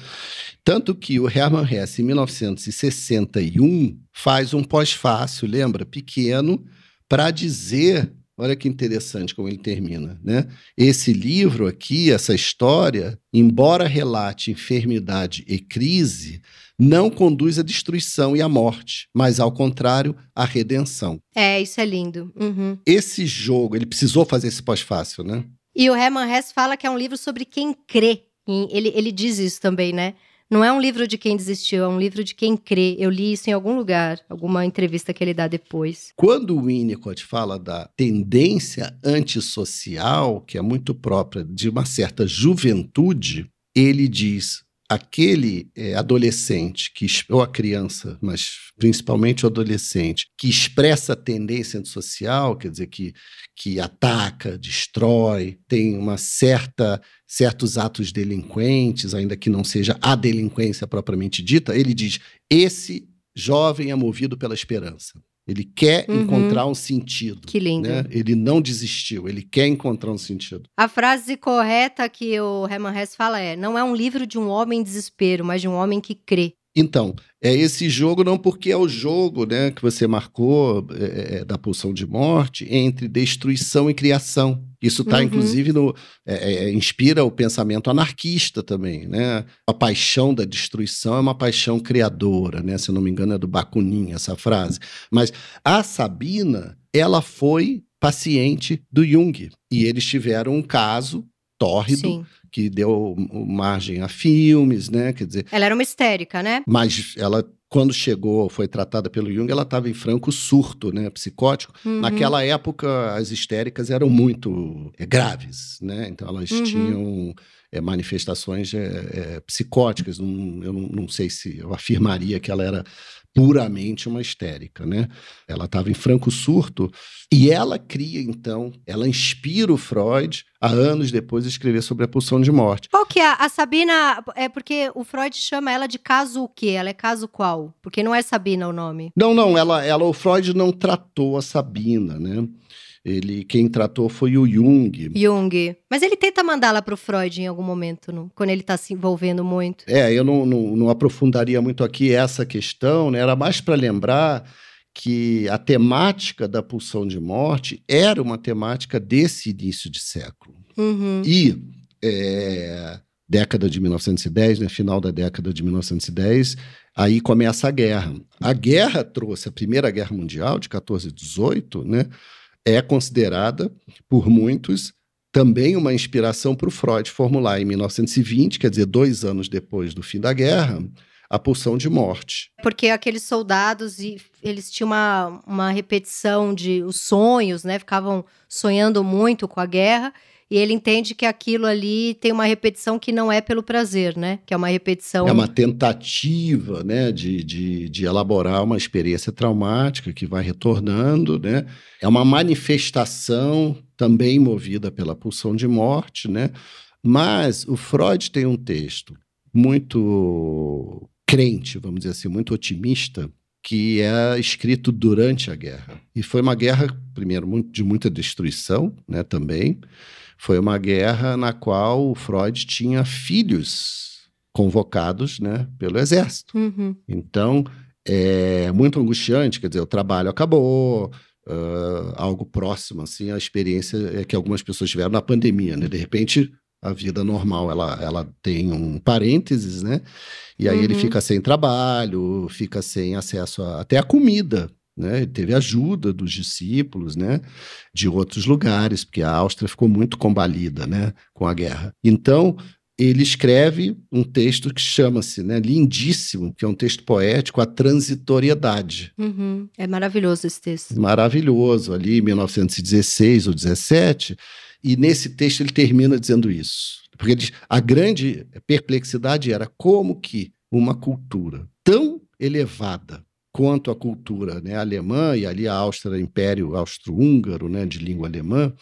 Tanto que o Hermann Hesse, em 1961, faz um pós-fácil, lembra? Pequeno, para dizer Olha que interessante como ele termina, né? Esse livro aqui, essa história, embora relate enfermidade e crise, não conduz à destruição e à morte, mas ao contrário, à redenção. É, isso é lindo. Uhum. Esse jogo, ele precisou fazer esse pós-fácil, né? E o Herman Hesse fala que é um livro sobre quem crê. Ele, ele diz isso também, né? Não é um livro de quem desistiu, é um livro de quem crê. Eu li isso em algum lugar, alguma entrevista que ele dá depois. Quando o Winnicott fala da tendência antissocial, que é muito própria de uma certa juventude, ele diz: aquele é, adolescente, que, ou a criança, mas principalmente o adolescente, que expressa tendência antissocial, quer dizer, que, que ataca, destrói, tem uma certa certos atos delinquentes, ainda que não seja a delinquência propriamente dita, ele diz: esse jovem é movido pela esperança. Ele quer uhum. encontrar um sentido. Que lindo. Né? Ele não desistiu, ele quer encontrar um sentido. A frase correta que o Herman Hesse fala é: não é um livro de um homem em desespero, mas de um homem que crê. Então, é esse jogo não porque é o jogo né, que você marcou é, é, é da pulsão de morte entre destruição e criação. Isso está, uhum. inclusive, no, é, é, inspira o pensamento anarquista também. Né? A paixão da destruição é uma paixão criadora, né? se não me engano é do Bakunin essa frase. Mas a Sabina, ela foi paciente do Jung. E eles tiveram um caso tórrido Sim que deu margem a filmes, né? Quer dizer. Ela era uma histérica, né? Mas ela quando chegou, foi tratada pelo Jung, ela estava em franco surto, né, psicótico. Uhum. Naquela época, as histéricas eram muito é, graves, né? Então elas uhum. tinham é, manifestações é, psicóticas. Não, eu não, não, sei se eu afirmaria que ela era puramente uma histérica, né? Ela estava em franco surto e ela cria então, ela inspira o Freud a anos depois escrever sobre a pulsão de morte. Qual que é a Sabina? É porque o Freud chama ela de caso o quê? Ela é caso qual? Porque não é Sabina o nome. Não, não, ela, ela o Freud não tratou a Sabina, né? Ele, quem tratou foi o Jung. Jung. Mas ele tenta mandá-la para o Freud em algum momento, não? quando ele está se envolvendo muito. É, eu não, não, não aprofundaria muito aqui essa questão, né? Era mais para lembrar que a temática da pulsão de morte era uma temática desse início de século. Uhum. E é, década de 1910, né, final da década de 1910, aí começa a guerra. A guerra trouxe a Primeira Guerra Mundial de 14 e 18, né, é considerada por muitos também uma inspiração para o Freud formular em 1920, quer dizer, dois anos depois do fim da guerra, a pulsão de morte. Porque aqueles soldados, eles tinham uma, uma repetição de os sonhos, né? Ficavam sonhando muito com a guerra. E ele entende que aquilo ali tem uma repetição que não é pelo prazer, né? Que é uma repetição. É uma tentativa, né, de, de, de elaborar uma experiência traumática que vai retornando, né? É uma manifestação também movida pela pulsão de morte, né? Mas o Freud tem um texto muito crente, vamos dizer assim, muito otimista, que é escrito durante a guerra. E foi uma guerra, primeiro, de muita destruição, né, também. Foi uma guerra na qual o Freud tinha filhos convocados, né, pelo exército. Uhum. Então, é muito angustiante, quer dizer, o trabalho acabou, uh, algo próximo, assim, a experiência é que algumas pessoas tiveram na pandemia, né? De repente, a vida normal ela, ela tem um parênteses, né? E aí uhum. ele fica sem trabalho, fica sem acesso a, até a comida, né? Ele teve ajuda dos discípulos, né? De outros lugares, porque a Áustria ficou muito combalida, né? Com a guerra. Então ele escreve um texto que chama-se, né, lindíssimo, que é um texto poético, A Transitoriedade. Uhum. É maravilhoso esse texto. Maravilhoso, ali em 1916 ou 17, e nesse texto ele termina dizendo isso. Porque ele, a grande perplexidade era como que uma cultura tão elevada quanto a cultura né, alemã, e ali a Áustria, Império Austro-Húngaro, né, de língua alemã,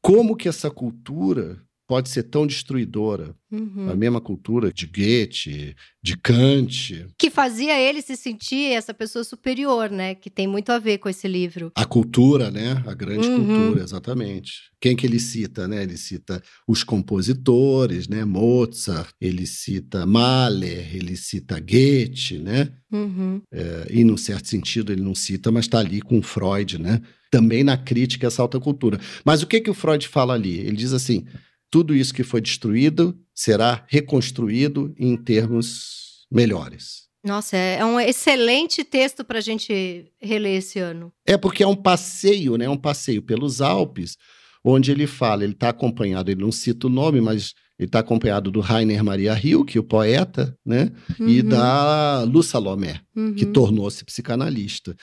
como que essa cultura pode ser tão destruidora. Uhum. A mesma cultura de Goethe, de Kant. Que fazia ele se sentir essa pessoa superior, né? Que tem muito a ver com esse livro. A cultura, né? A grande uhum. cultura, exatamente. Quem que ele cita, né? Ele cita os compositores, né? Mozart, ele cita Mahler, ele cita Goethe, né? Uhum. É, e, num certo sentido, ele não cita, mas está ali com Freud, né? Também na crítica a essa alta cultura. Mas o que que o Freud fala ali? Ele diz assim tudo isso que foi destruído será reconstruído em termos melhores. Nossa, é, é um excelente texto para a gente reler esse ano. É porque é um passeio, né? Um passeio pelos Alpes, onde ele fala, ele está acompanhado, ele não cita o nome, mas ele está acompanhado do Rainer Maria Rilke, o poeta, né? Uhum. E da Lu Salomé, uhum. que tornou-se psicanalista.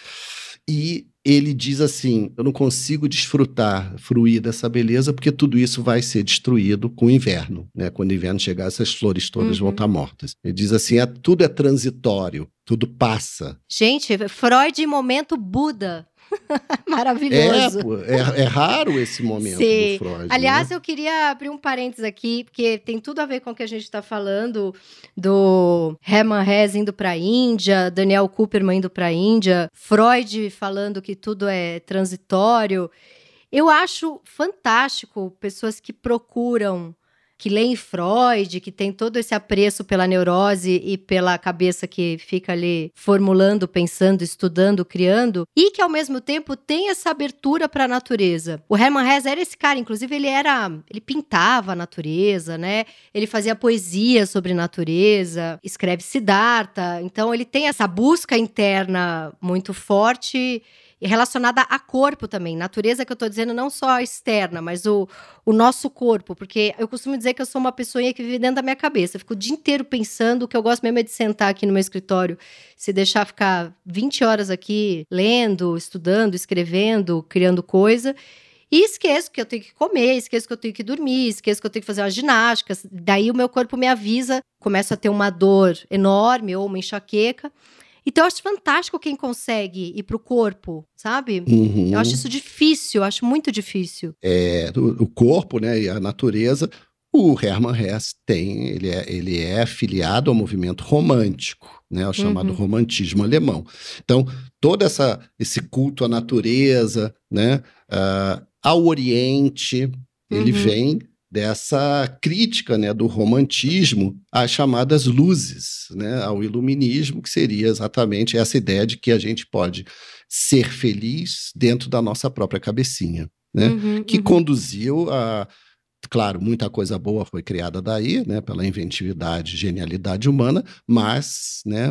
E ele diz assim: Eu não consigo desfrutar, fruir dessa beleza, porque tudo isso vai ser destruído com o inverno. Né? Quando o inverno chegar, essas flores todas uhum. vão estar mortas. Ele diz assim: é, tudo é transitório, tudo passa. Gente, Freud, momento Buda. Maravilhoso. É, é, é, raro esse momento Sim. do Freud. Aliás, né? eu queria abrir um parênteses aqui, porque tem tudo a ver com o que a gente está falando do Hermann Hesse indo para a Índia, Daniel Cooperman indo para a Índia, Freud falando que tudo é transitório. Eu acho fantástico pessoas que procuram que leem Freud, que tem todo esse apreço pela neurose e pela cabeça que fica ali formulando, pensando, estudando, criando, e que ao mesmo tempo tem essa abertura para a natureza. O Hermann Hesse era esse cara, inclusive ele era, ele pintava a natureza, né? Ele fazia poesia sobre natureza, escreve Siddhartha, então ele tem essa busca interna muito forte relacionada a corpo também. Natureza que eu estou dizendo não só a externa, mas o, o nosso corpo. Porque eu costumo dizer que eu sou uma pessoa que vive dentro da minha cabeça. Eu fico o dia inteiro pensando, o que eu gosto mesmo é de sentar aqui no meu escritório, se deixar ficar 20 horas aqui lendo, estudando, escrevendo, criando coisa. E esqueço que eu tenho que comer, esqueço que eu tenho que dormir, esqueço que eu tenho que fazer uma ginástica. Daí o meu corpo me avisa, começo a ter uma dor enorme ou uma enxaqueca. Então eu acho fantástico quem consegue ir pro corpo, sabe? Uhum. Eu acho isso difícil, eu acho muito difícil. É, o, o corpo, né, e a natureza. O Hermann Hesse tem, ele é, ele é afiliado ao movimento romântico, né, ao chamado uhum. romantismo alemão. Então, todo essa, esse culto à natureza, né, uh, ao Oriente, ele uhum. vem dessa crítica né, do romantismo às chamadas luzes, né, ao iluminismo, que seria exatamente essa ideia de que a gente pode ser feliz dentro da nossa própria cabecinha, né, uhum, que uhum. conduziu a, Claro, muita coisa boa foi criada daí, né, pela inventividade, genialidade humana, mas, né,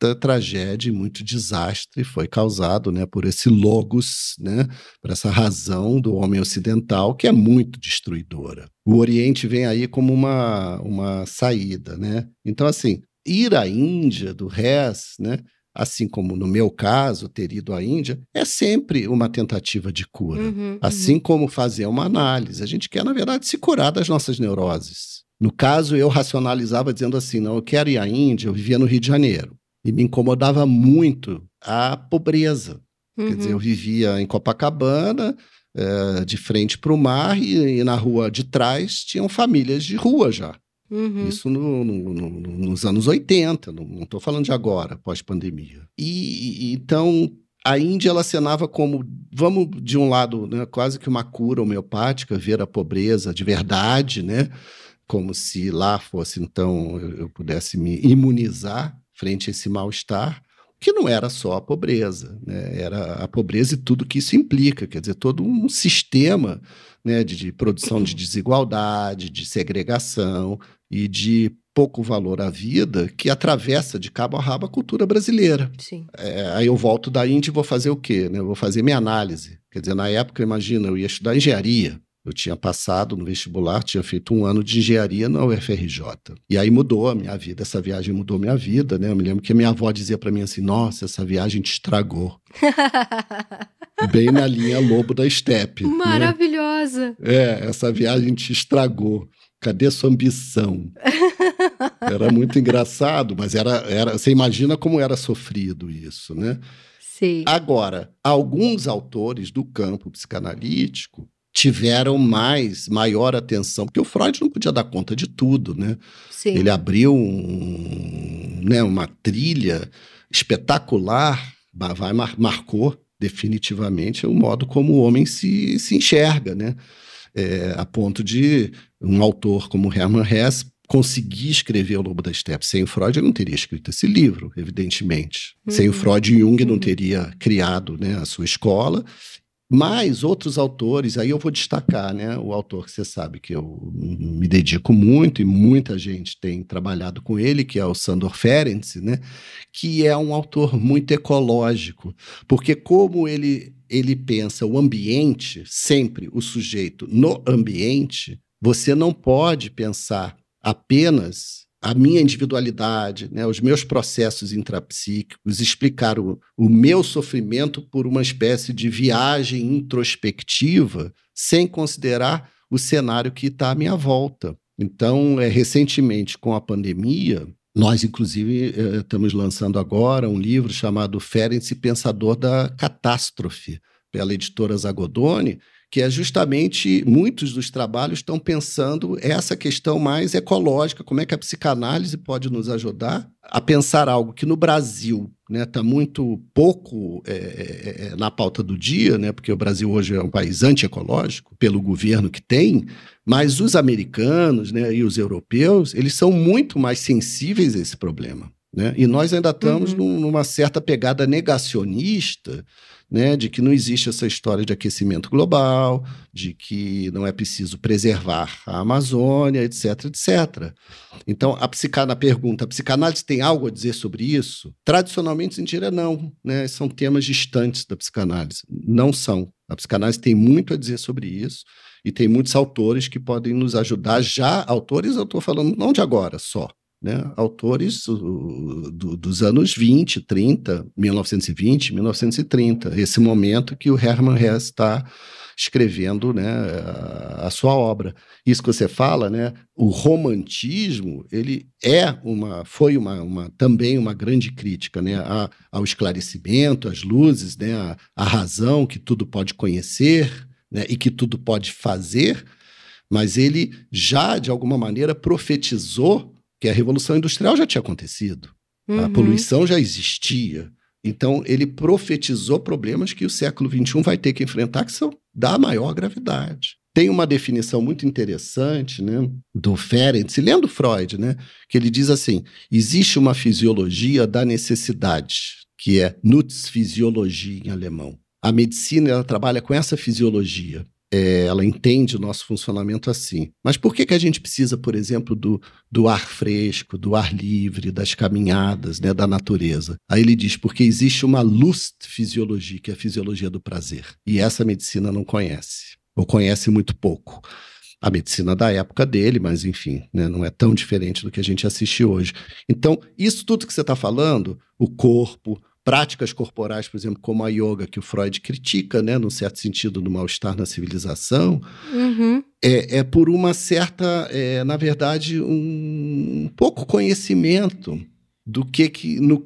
muita tragédia, muito desastre foi causado, né, por esse logos, né, por essa razão do homem ocidental que é muito destruidora. O Oriente vem aí como uma, uma saída, né? Então, assim, ir à Índia do Res, né, assim como no meu caso, ter ido à Índia, é sempre uma tentativa de cura. Uhum, assim uhum. como fazer uma análise. A gente quer, na verdade, se curar das nossas neuroses. No caso, eu racionalizava dizendo assim: não, eu quero ir à Índia, eu vivia no Rio de Janeiro. E me incomodava muito a pobreza. Uhum. Quer dizer, eu uhum. vivia em Copacabana, é, de frente para o mar, e, e na rua de trás tinham famílias de rua já. Uhum. Isso no, no, no, nos anos 80, não estou falando de agora, pós-pandemia. E, e, então a Índia ela acenava como, vamos de um lado, né, quase que uma cura homeopática, ver a pobreza de verdade, né, como se lá fosse então eu, eu pudesse me imunizar frente a esse mal-estar, que não era só a pobreza, né, era a pobreza e tudo que isso implica, quer dizer, todo um sistema né, de, de produção de desigualdade, de segregação, e de pouco valor à vida que atravessa de cabo a rabo a cultura brasileira. Sim. É, aí eu volto da Índia e vou fazer o quê? Né? Eu vou fazer minha análise. Quer dizer, na época, imagina, eu ia estudar engenharia. Eu tinha passado no vestibular, tinha feito um ano de engenharia na UFRJ. E aí mudou a minha vida, essa viagem mudou a minha vida, né? Eu me lembro que a minha avó dizia para mim assim: "Nossa, essa viagem te estragou". Bem na linha Lobo da Steppe. Né? Maravilhosa. Né? É, essa viagem te estragou. Cadê sua ambição? Era muito engraçado, mas era, era, você imagina como era sofrido isso, né? Sim. Agora, alguns autores do campo psicanalítico tiveram mais, maior atenção, porque o Freud não podia dar conta de tudo, né? Sim. Ele abriu um, né, uma trilha espetacular, vai, marcou definitivamente o modo como o homem se, se enxerga, né? É, a ponto de um autor como Hermann Hesse conseguir escrever O Lobo da Steppe. Sem o Freud, ele não teria escrito esse livro, evidentemente. Uhum. Sem o Freud, Jung não uhum. teria criado né, a sua escola. Mas outros autores, aí eu vou destacar, né? O autor que você sabe que eu me dedico muito e muita gente tem trabalhado com ele, que é o Sandor Ferencz, né? Que é um autor muito ecológico, porque como ele ele pensa o ambiente, sempre o sujeito no ambiente, você não pode pensar apenas a minha individualidade, né, os meus processos intrapsíquicos, explicar o, o meu sofrimento por uma espécie de viagem introspectiva, sem considerar o cenário que está à minha volta. Então, é, recentemente, com a pandemia, nós, inclusive, é, estamos lançando agora um livro chamado Ferenc Pensador da Catástrofe, pela editora Zagodoni, que é justamente muitos dos trabalhos estão pensando essa questão mais ecológica, como é que a psicanálise pode nos ajudar a pensar algo que no Brasil está né, tá muito pouco é, é, é, na pauta do dia, né, porque o Brasil hoje é um país antiecológico, pelo governo que tem, mas os americanos né, e os europeus, eles são muito mais sensíveis a esse problema. Né? E nós ainda estamos uhum. numa certa pegada negacionista né, de que não existe essa história de aquecimento global, de que não é preciso preservar a Amazônia, etc, etc. Então, a psicanálise, pergunta, a psicanálise tem algo a dizer sobre isso? Tradicionalmente, se diria não, né, são temas distantes da psicanálise. Não são. A psicanálise tem muito a dizer sobre isso e tem muitos autores que podem nos ajudar já, autores eu estou falando não de agora só, né, autores uh, do, dos anos 20, 30, 1920, 1930, esse momento que o Hermann Hesse está escrevendo né, a, a, sua obra. Isso que você fala, né, o romantismo, ele é uma, foi uma, uma também uma grande crítica né, a, ao esclarecimento, às luzes, né, a, a razão que tudo pode conhecer né, e que tudo pode fazer, mas ele já, de alguma maneira, profetizou que a Revolução Industrial já tinha acontecido, uhum. a poluição já existia. Então, ele profetizou problemas que o século XXI vai ter que enfrentar, que são da maior gravidade. Tem uma definição muito interessante né, do Ferencz, lendo Freud, né, que ele diz assim: existe uma fisiologia da necessidade, que é Nutzphysiologie em alemão. A medicina ela trabalha com essa fisiologia. É, ela entende o nosso funcionamento assim. Mas por que, que a gente precisa, por exemplo, do, do ar fresco, do ar livre, das caminhadas, né, da natureza? Aí ele diz, porque existe uma lust fisiologia, que é a fisiologia do prazer. E essa medicina não conhece, ou conhece muito pouco. A medicina da época dele, mas enfim, né, não é tão diferente do que a gente assiste hoje. Então, isso tudo que você está falando, o corpo, práticas corporais, por exemplo, como a yoga, que o Freud critica, né, no certo sentido, do mal-estar na civilização, uhum. é, é, por uma certa, é, na verdade, um, um pouco conhecimento do que, que no,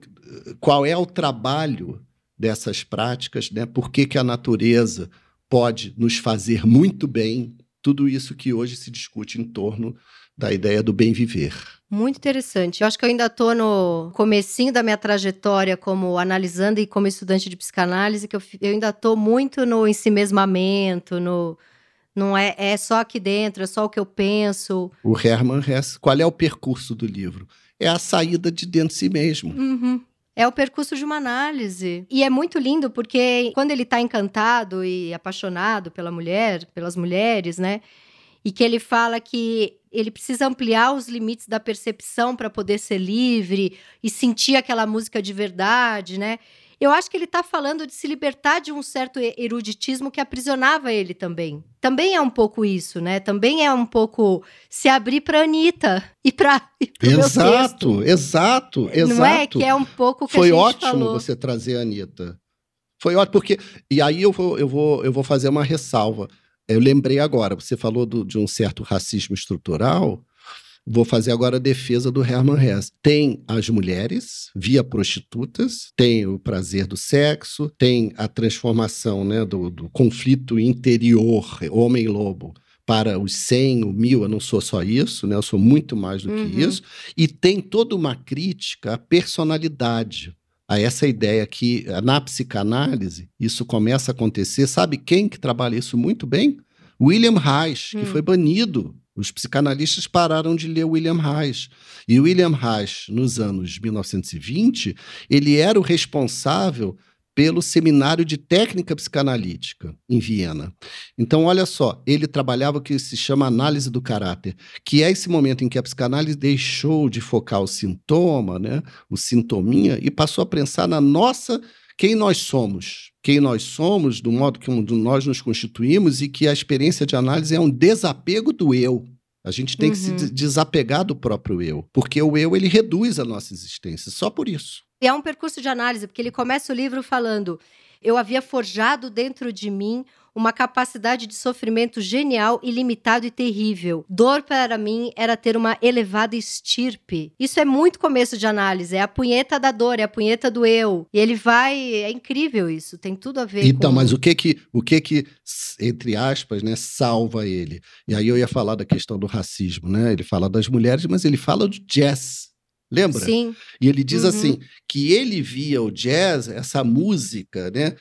qual é o trabalho dessas práticas, né? Por que, que a natureza pode nos fazer muito bem, tudo isso que hoje se discute em torno da ideia do bem viver. Muito interessante. Eu acho que eu ainda estou no comecinho da minha trajetória como analisando e como estudante de psicanálise, que eu, eu ainda estou muito no ensimesmamento, no não é, é só aqui dentro, é só o que eu penso. O Hermann Hesse, qual é o percurso do livro? É a saída de dentro de si mesmo. Uhum. É o percurso de uma análise. E é muito lindo porque quando ele está encantado e apaixonado pela mulher, pelas mulheres, né? E que ele fala que ele precisa ampliar os limites da percepção para poder ser livre e sentir aquela música de verdade, né? Eu acho que ele está falando de se libertar de um certo eruditismo que aprisionava ele também. Também é um pouco isso, né? Também é um pouco se abrir para Anitta e para Exato, exato, exato. Não é que é um pouco que Foi a gente ótimo falou. você trazer a Anitta. Foi ótimo porque e aí eu vou eu vou eu vou fazer uma ressalva. Eu lembrei agora, você falou do, de um certo racismo estrutural. Vou fazer agora a defesa do Herman Hesse. Tem as mulheres via prostitutas, tem o prazer do sexo, tem a transformação né, do, do conflito interior, homem-lobo, para os 100, o mil, eu não sou só isso, né? eu sou muito mais do uhum. que isso. E tem toda uma crítica à personalidade a essa ideia que na psicanálise isso começa a acontecer. Sabe quem que trabalha isso muito bem? William Reich, hum. que foi banido. Os psicanalistas pararam de ler William Reich. E William Reich, nos anos 1920, ele era o responsável pelo Seminário de Técnica Psicanalítica em Viena. Então, olha só, ele trabalhava o que se chama análise do caráter, que é esse momento em que a psicanálise deixou de focar o sintoma, né, o sintominha, e passou a pensar na nossa quem nós somos, quem nós somos, do modo que nós nos constituímos e que a experiência de análise é um desapego do eu. A gente tem uhum. que se uhum. desapegar do próprio eu, porque o eu ele reduz a nossa existência, só por isso. E é um percurso de análise, porque ele começa o livro falando: eu havia forjado dentro de mim uma capacidade de sofrimento genial, ilimitado e terrível. Dor para mim era ter uma elevada estirpe. Isso é muito começo de análise, é a punheta da dor, é a punheta do eu. E ele vai, é incrível isso, tem tudo a ver então, com... mas o que que, o que que, entre aspas, né, salva ele? E aí eu ia falar da questão do racismo, né? Ele fala das mulheres, mas ele fala do jazz. Lembra? Sim. E ele diz uhum. assim que ele via o jazz, essa música, né,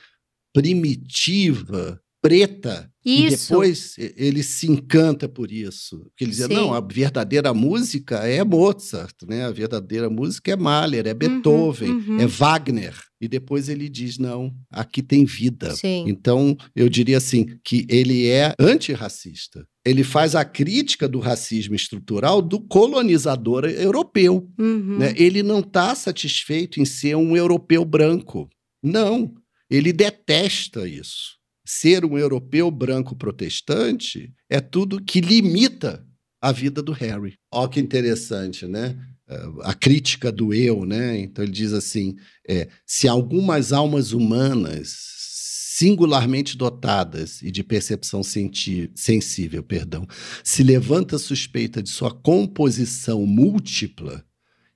primitiva, preta. Isso. E depois ele se encanta por isso. Porque ele dizia, Sim. não, a verdadeira música é Mozart, né? A verdadeira música é Mahler, é uhum, Beethoven, uhum, uhum. é Wagner. E depois ele diz, não, aqui tem vida. Sim. Então, eu diria assim, que ele é antirracista. Ele faz a crítica do racismo estrutural do colonizador europeu. Uhum. Né? Ele não está satisfeito em ser um europeu branco. Não, ele detesta isso ser um europeu branco protestante é tudo que limita a vida do Harry. Olha que interessante, né? A crítica do eu, né? Então ele diz assim: é, se algumas almas humanas singularmente dotadas e de percepção sensível, perdão, se levanta suspeita de sua composição múltipla,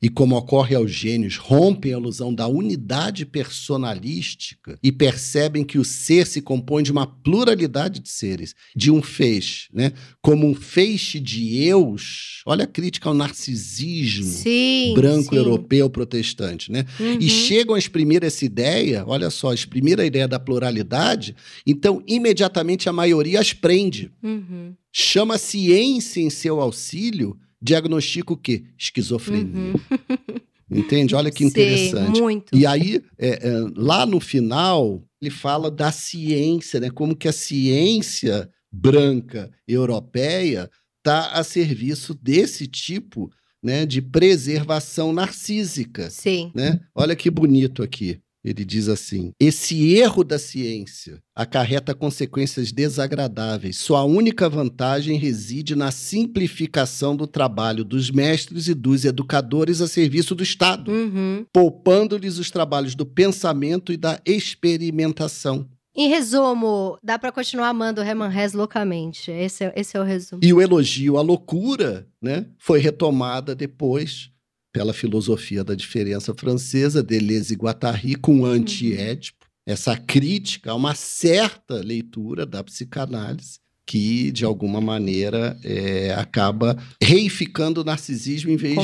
e como ocorre aos gênios, rompem a ilusão da unidade personalística e percebem que o ser se compõe de uma pluralidade de seres, de um feixe, né? Como um feixe de eus. Olha a crítica ao narcisismo sim, branco sim. europeu protestante, né? Uhum. E chegam a exprimir essa ideia, olha só, exprimir a ideia da pluralidade, então imediatamente a maioria as prende. Uhum. Chama a ciência em seu auxílio diagnostica o quê? Esquizofrenia. Uhum. Entende? Olha que interessante. Sim, muito. E aí, é, é, lá no final, ele fala da ciência, né? Como que a ciência branca, europeia, está a serviço desse tipo né, de preservação narcísica. Sim. Né? Olha que bonito aqui. Ele diz assim: esse erro da ciência acarreta consequências desagradáveis. Sua única vantagem reside na simplificação do trabalho dos mestres e dos educadores a serviço do Estado, Uhum. poupando-lhes os trabalhos do pensamento e da experimentação. Em resumo, dá pra continuar amando o Herman Hesse loucamente. Esse é, esse é o resumo. E o elogio à loucura né, foi retomada depois pela filosofia da diferença francesa, Deleuze e Guattari, com anti-édipo. Essa crítica a uma certa leitura da psicanálise que, de alguma maneira, é, acaba reificando o narcisismo em vez de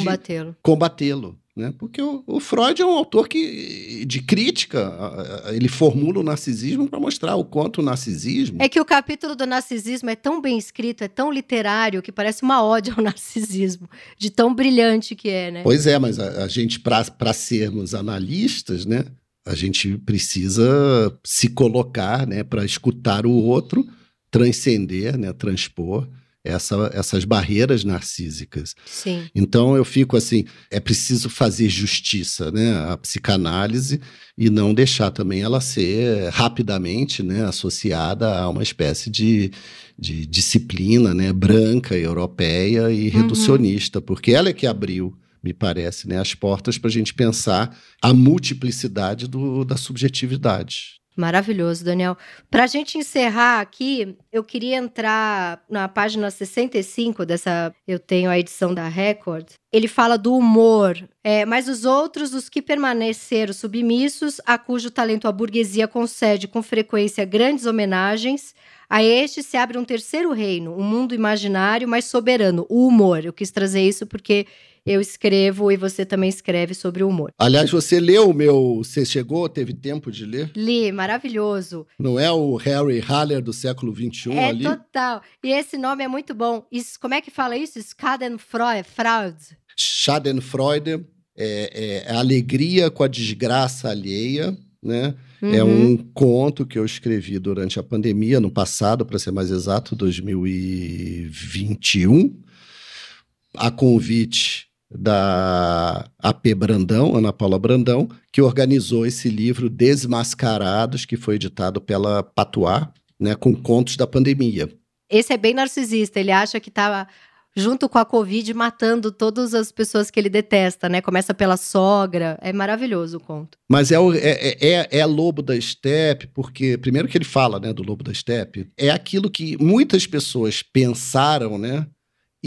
Combatê-lo. Né? Porque o, o Freud é um autor que, de crítica, ele formula o narcisismo para mostrar o quanto o narcisismo É que o capítulo do narcisismo é tão bem escrito, é tão literário, que parece uma ode ao narcisismo, de tão brilhante que é, né? Pois é, mas a, a gente, para sermos analistas, né, a gente precisa se colocar né, para escutar o outro, transcender, né, transpor essa, essas barreiras narcísicas. Sim. Então eu fico assim, é preciso fazer justiça, né, à psicanálise e não deixar também ela ser rapidamente, né, associada a uma espécie de, de disciplina, né, branca, europeia e Uhum. reducionista, porque ela é que abriu, me parece, né, as portas para a gente pensar a multiplicidade do, da subjetividade. Maravilhoso, Daniel. Para a gente encerrar aqui, eu queria entrar na página 65 dessa. Eu tenho a edição da Record. Ele fala do humor, é, mas os outros, os que permaneceram submissos, a cujo talento a burguesia concede com frequência grandes homenagens, a este se abre um terceiro reino, um mundo imaginário, mas soberano, o humor. Eu quis trazer isso porque eu escrevo e você também escreve sobre o humor. Aliás, você leu o meu. Você chegou, teve tempo de ler? Li, maravilhoso. Não é o Harry Haller do século XXI É ali? total. E esse nome é muito bom. Isso, como é que fala isso? Schadenfreude. Schadenfreude é, é alegria com a desgraça alheia, né? É Uhum. um conto que eu escrevi durante a pandemia, no passado, para ser mais exato, 2021, a convite da AP Brandão, Ana Paula Brandão, que organizou esse livro Desmascarados, que foi editado pela Patuá, né, com contos da pandemia. Esse é bem narcisista. Ele acha que tá junto com a Covid matando todas as pessoas que ele detesta, né? Começa pela sogra. É maravilhoso o conto. Mas é, o- é, é, é lobo da steppe, porque, primeiro que ele fala né, do lobo da steppe, é aquilo que muitas pessoas pensaram, né?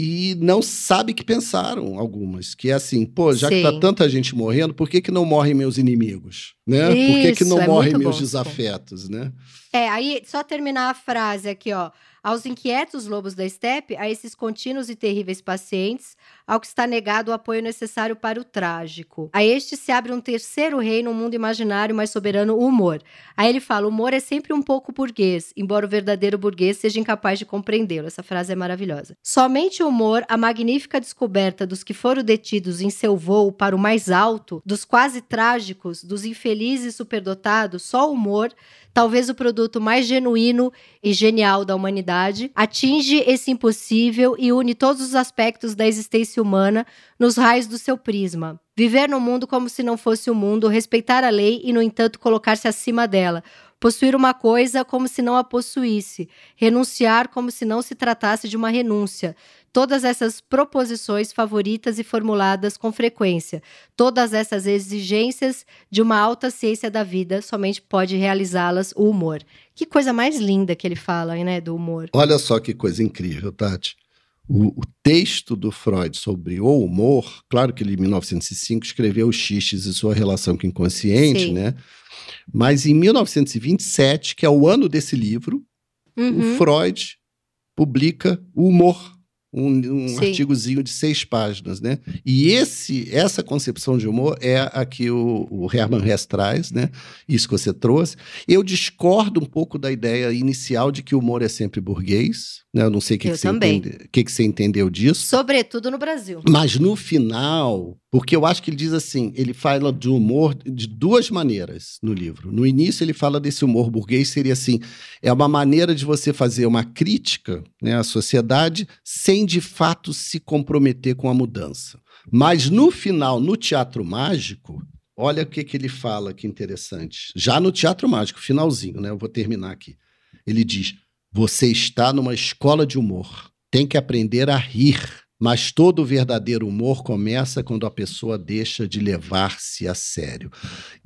E não sabe que pensaram algumas. Que é assim, pô, já que tá Sim. tanta gente morrendo, por que, que não morrem meus inimigos? Né? por que, que Isso, não é morrem meus bom desafetos, né? É, aí, só terminar a frase aqui, ó. Aos inquietos lobos da estepe, a esses contínuos e terríveis pacientes, ao que está negado o apoio necessário para o trágico. A este se abre um terceiro reino, um mundo imaginário mais soberano, o humor. Aí ele fala: o humor é sempre um pouco burguês, embora o verdadeiro burguês seja incapaz de compreendê-lo. Essa frase é maravilhosa. Somente o humor, a magnífica descoberta dos que foram detidos em seu voo para o mais alto, dos quase trágicos, dos infelizes superdotados, só o humor talvez o produto mais genuíno e genial da humanidade, atinge esse impossível e une todos os aspectos da existência humana nos raios do seu prisma. Viver no mundo como se não fosse o mundo, respeitar a lei e, no entanto, colocar-se acima dela. Possuir uma coisa como se não a possuísse, renunciar como se não se tratasse de uma renúncia. Todas essas proposições favoritas e formuladas com frequência, todas essas exigências de uma alta ciência da vida, somente pode realizá-las o humor. Que coisa mais linda que ele fala, né, do humor. Olha só que coisa incrível, Tati. O, o texto do Freud sobre o humor, claro que ele, em 1905, escreveu os xixes e sua relação com o inconsciente, Sim. né? Mas em 1927, que é o ano desse livro, Uhum. o Freud publica o humor, um, um artigozinho de seis páginas, né? E esse, essa concepção de humor é a que o, o Hermann Hesse traz, né? Isso que você trouxe. Eu discordo um pouco da ideia inicial de que o humor é sempre burguês, Né? Eu não sei o que, que, você entende- que que você entendeu disso. Sobretudo no Brasil. Mas no final, porque eu acho que ele diz assim, ele fala de humor de duas maneiras no livro. No início ele fala desse humor burguês, seria assim, é uma maneira de você fazer uma crítica né, à sociedade sem de fato se comprometer com a mudança. Mas no final, no teatro mágico, olha o que, que ele fala que interessante. Já no teatro mágico, finalzinho, né? Eu vou terminar aqui. Ele diz: você está numa escola de humor. Tem que aprender a rir. Mas todo verdadeiro humor começa quando a pessoa deixa de levar-se a sério.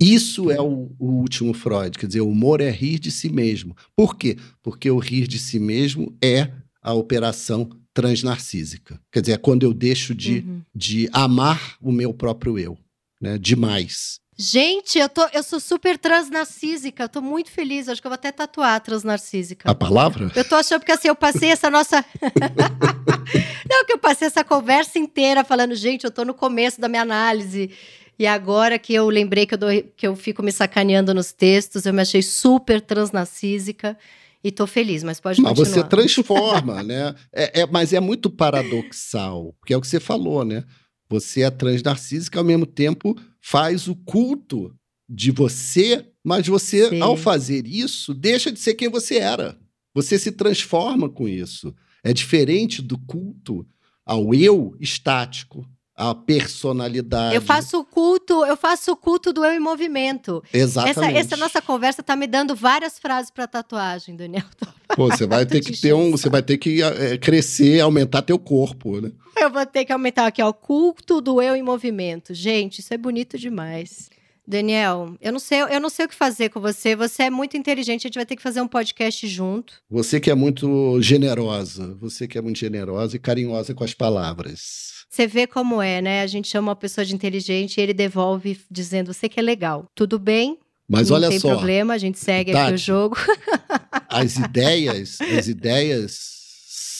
Isso é o, o último Freud. Quer dizer, o humor é rir de si mesmo. Por quê? Porque o rir de si mesmo é a operação transnarcísica. Quer dizer, é quando eu deixo de, Uhum. de amar o meu próprio eu. Né? Demais. Gente, eu, tô, eu sou super transnarcísica. Eu tô muito feliz. Acho que eu vou até tatuar transnarcísica. A palavra? Eu tô achando porque assim, eu passei essa nossa. Não, que eu passei essa conversa inteira falando, gente, eu tô no começo da minha análise. E agora que eu lembrei que eu, dou- que eu fico me sacaneando nos textos, eu me achei super transnarcísica e tô feliz, mas pode Mas continuar. você transforma, né? É, é- mas é muito paradoxal, porque é o que você falou, né? Você é transnarcísica, ao mesmo tempo faz o culto de você, mas você, Sim. ao fazer isso, deixa de ser quem você era. Você se transforma com isso. É diferente do culto ao eu estático, à personalidade. Eu faço o culto, eu faço o culto do eu em movimento. Essa, Exatamente. essa nossa conversa tá me dando várias frases para tatuagem, Daniel. Pô, você vai ter que ter um, você vai ter que eh, crescer, aumentar teu corpo, né? Eu vou ter que aumentar aqui, ó, culto do eu em movimento. Gente, isso é bonito demais. Daniel, eu não sei, eu não sei o que fazer com você. Você é muito inteligente, a gente vai ter que fazer um podcast junto. Você que é muito generosa, você que é muito generosa e carinhosa com as palavras. Você vê como é, né? A gente chama uma pessoa de inteligente e ele devolve dizendo: "Você que é legal". Tudo bem? Mas não olha tem só, problema, a gente segue aqui o Tati. jogo. as ideias, as ideias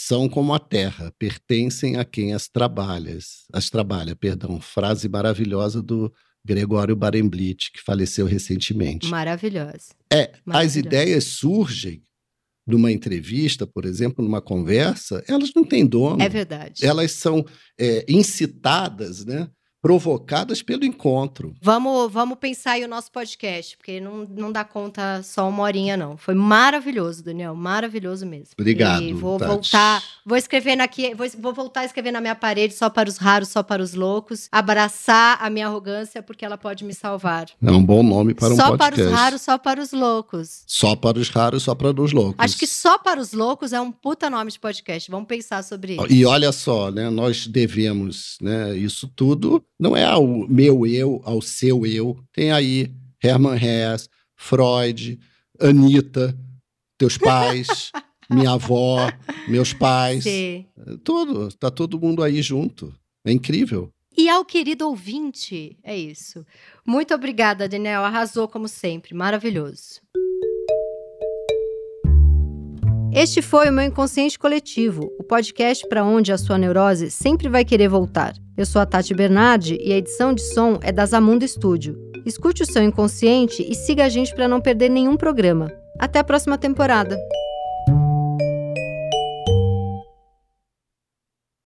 são como a terra, pertencem a quem as trabalha, as trabalha, perdão, frase maravilhosa do Gregório Barenblit, que faleceu recentemente. Maravilhosa. É, as ideias surgem numa entrevista, por exemplo, numa conversa, elas não têm dono. É verdade. Elas são é, incitadas, né? Provocadas pelo encontro. Vamos, vamos pensar aí o nosso podcast, porque não, não dá conta só uma horinha, não. Foi maravilhoso, Daniel. Maravilhoso mesmo. Obrigado. E vou Tati. voltar, vou escrever aqui, vou, vou voltar a escrever na minha parede só para os raros, só para os loucos. Abraçar a minha arrogância, porque ela pode me salvar. É um bom nome para um só podcast. para os raros, só para os loucos. Só para os raros, só para os loucos. Acho que só para os loucos é um puta nome de podcast. Vamos pensar sobre isso. E olha só, né, nós devemos né, isso tudo, não é ao meu eu, ao seu eu. Tem aí Hermann Hesse, Freud, Anitta, teus pais, minha avó, meus pais. Sim. Tudo, tá todo mundo aí junto. É incrível. E ao querido ouvinte, é isso. Muito obrigada, Daniel. Arrasou como sempre. Maravilhoso. Este foi o meu Inconsciente Coletivo, o podcast para onde a sua neurose sempre vai querer voltar. Eu sou a Tati Bernardi e a edição de som é da Zamunda Studio. Escute o seu inconsciente e siga a gente para não perder nenhum programa. Até a próxima temporada.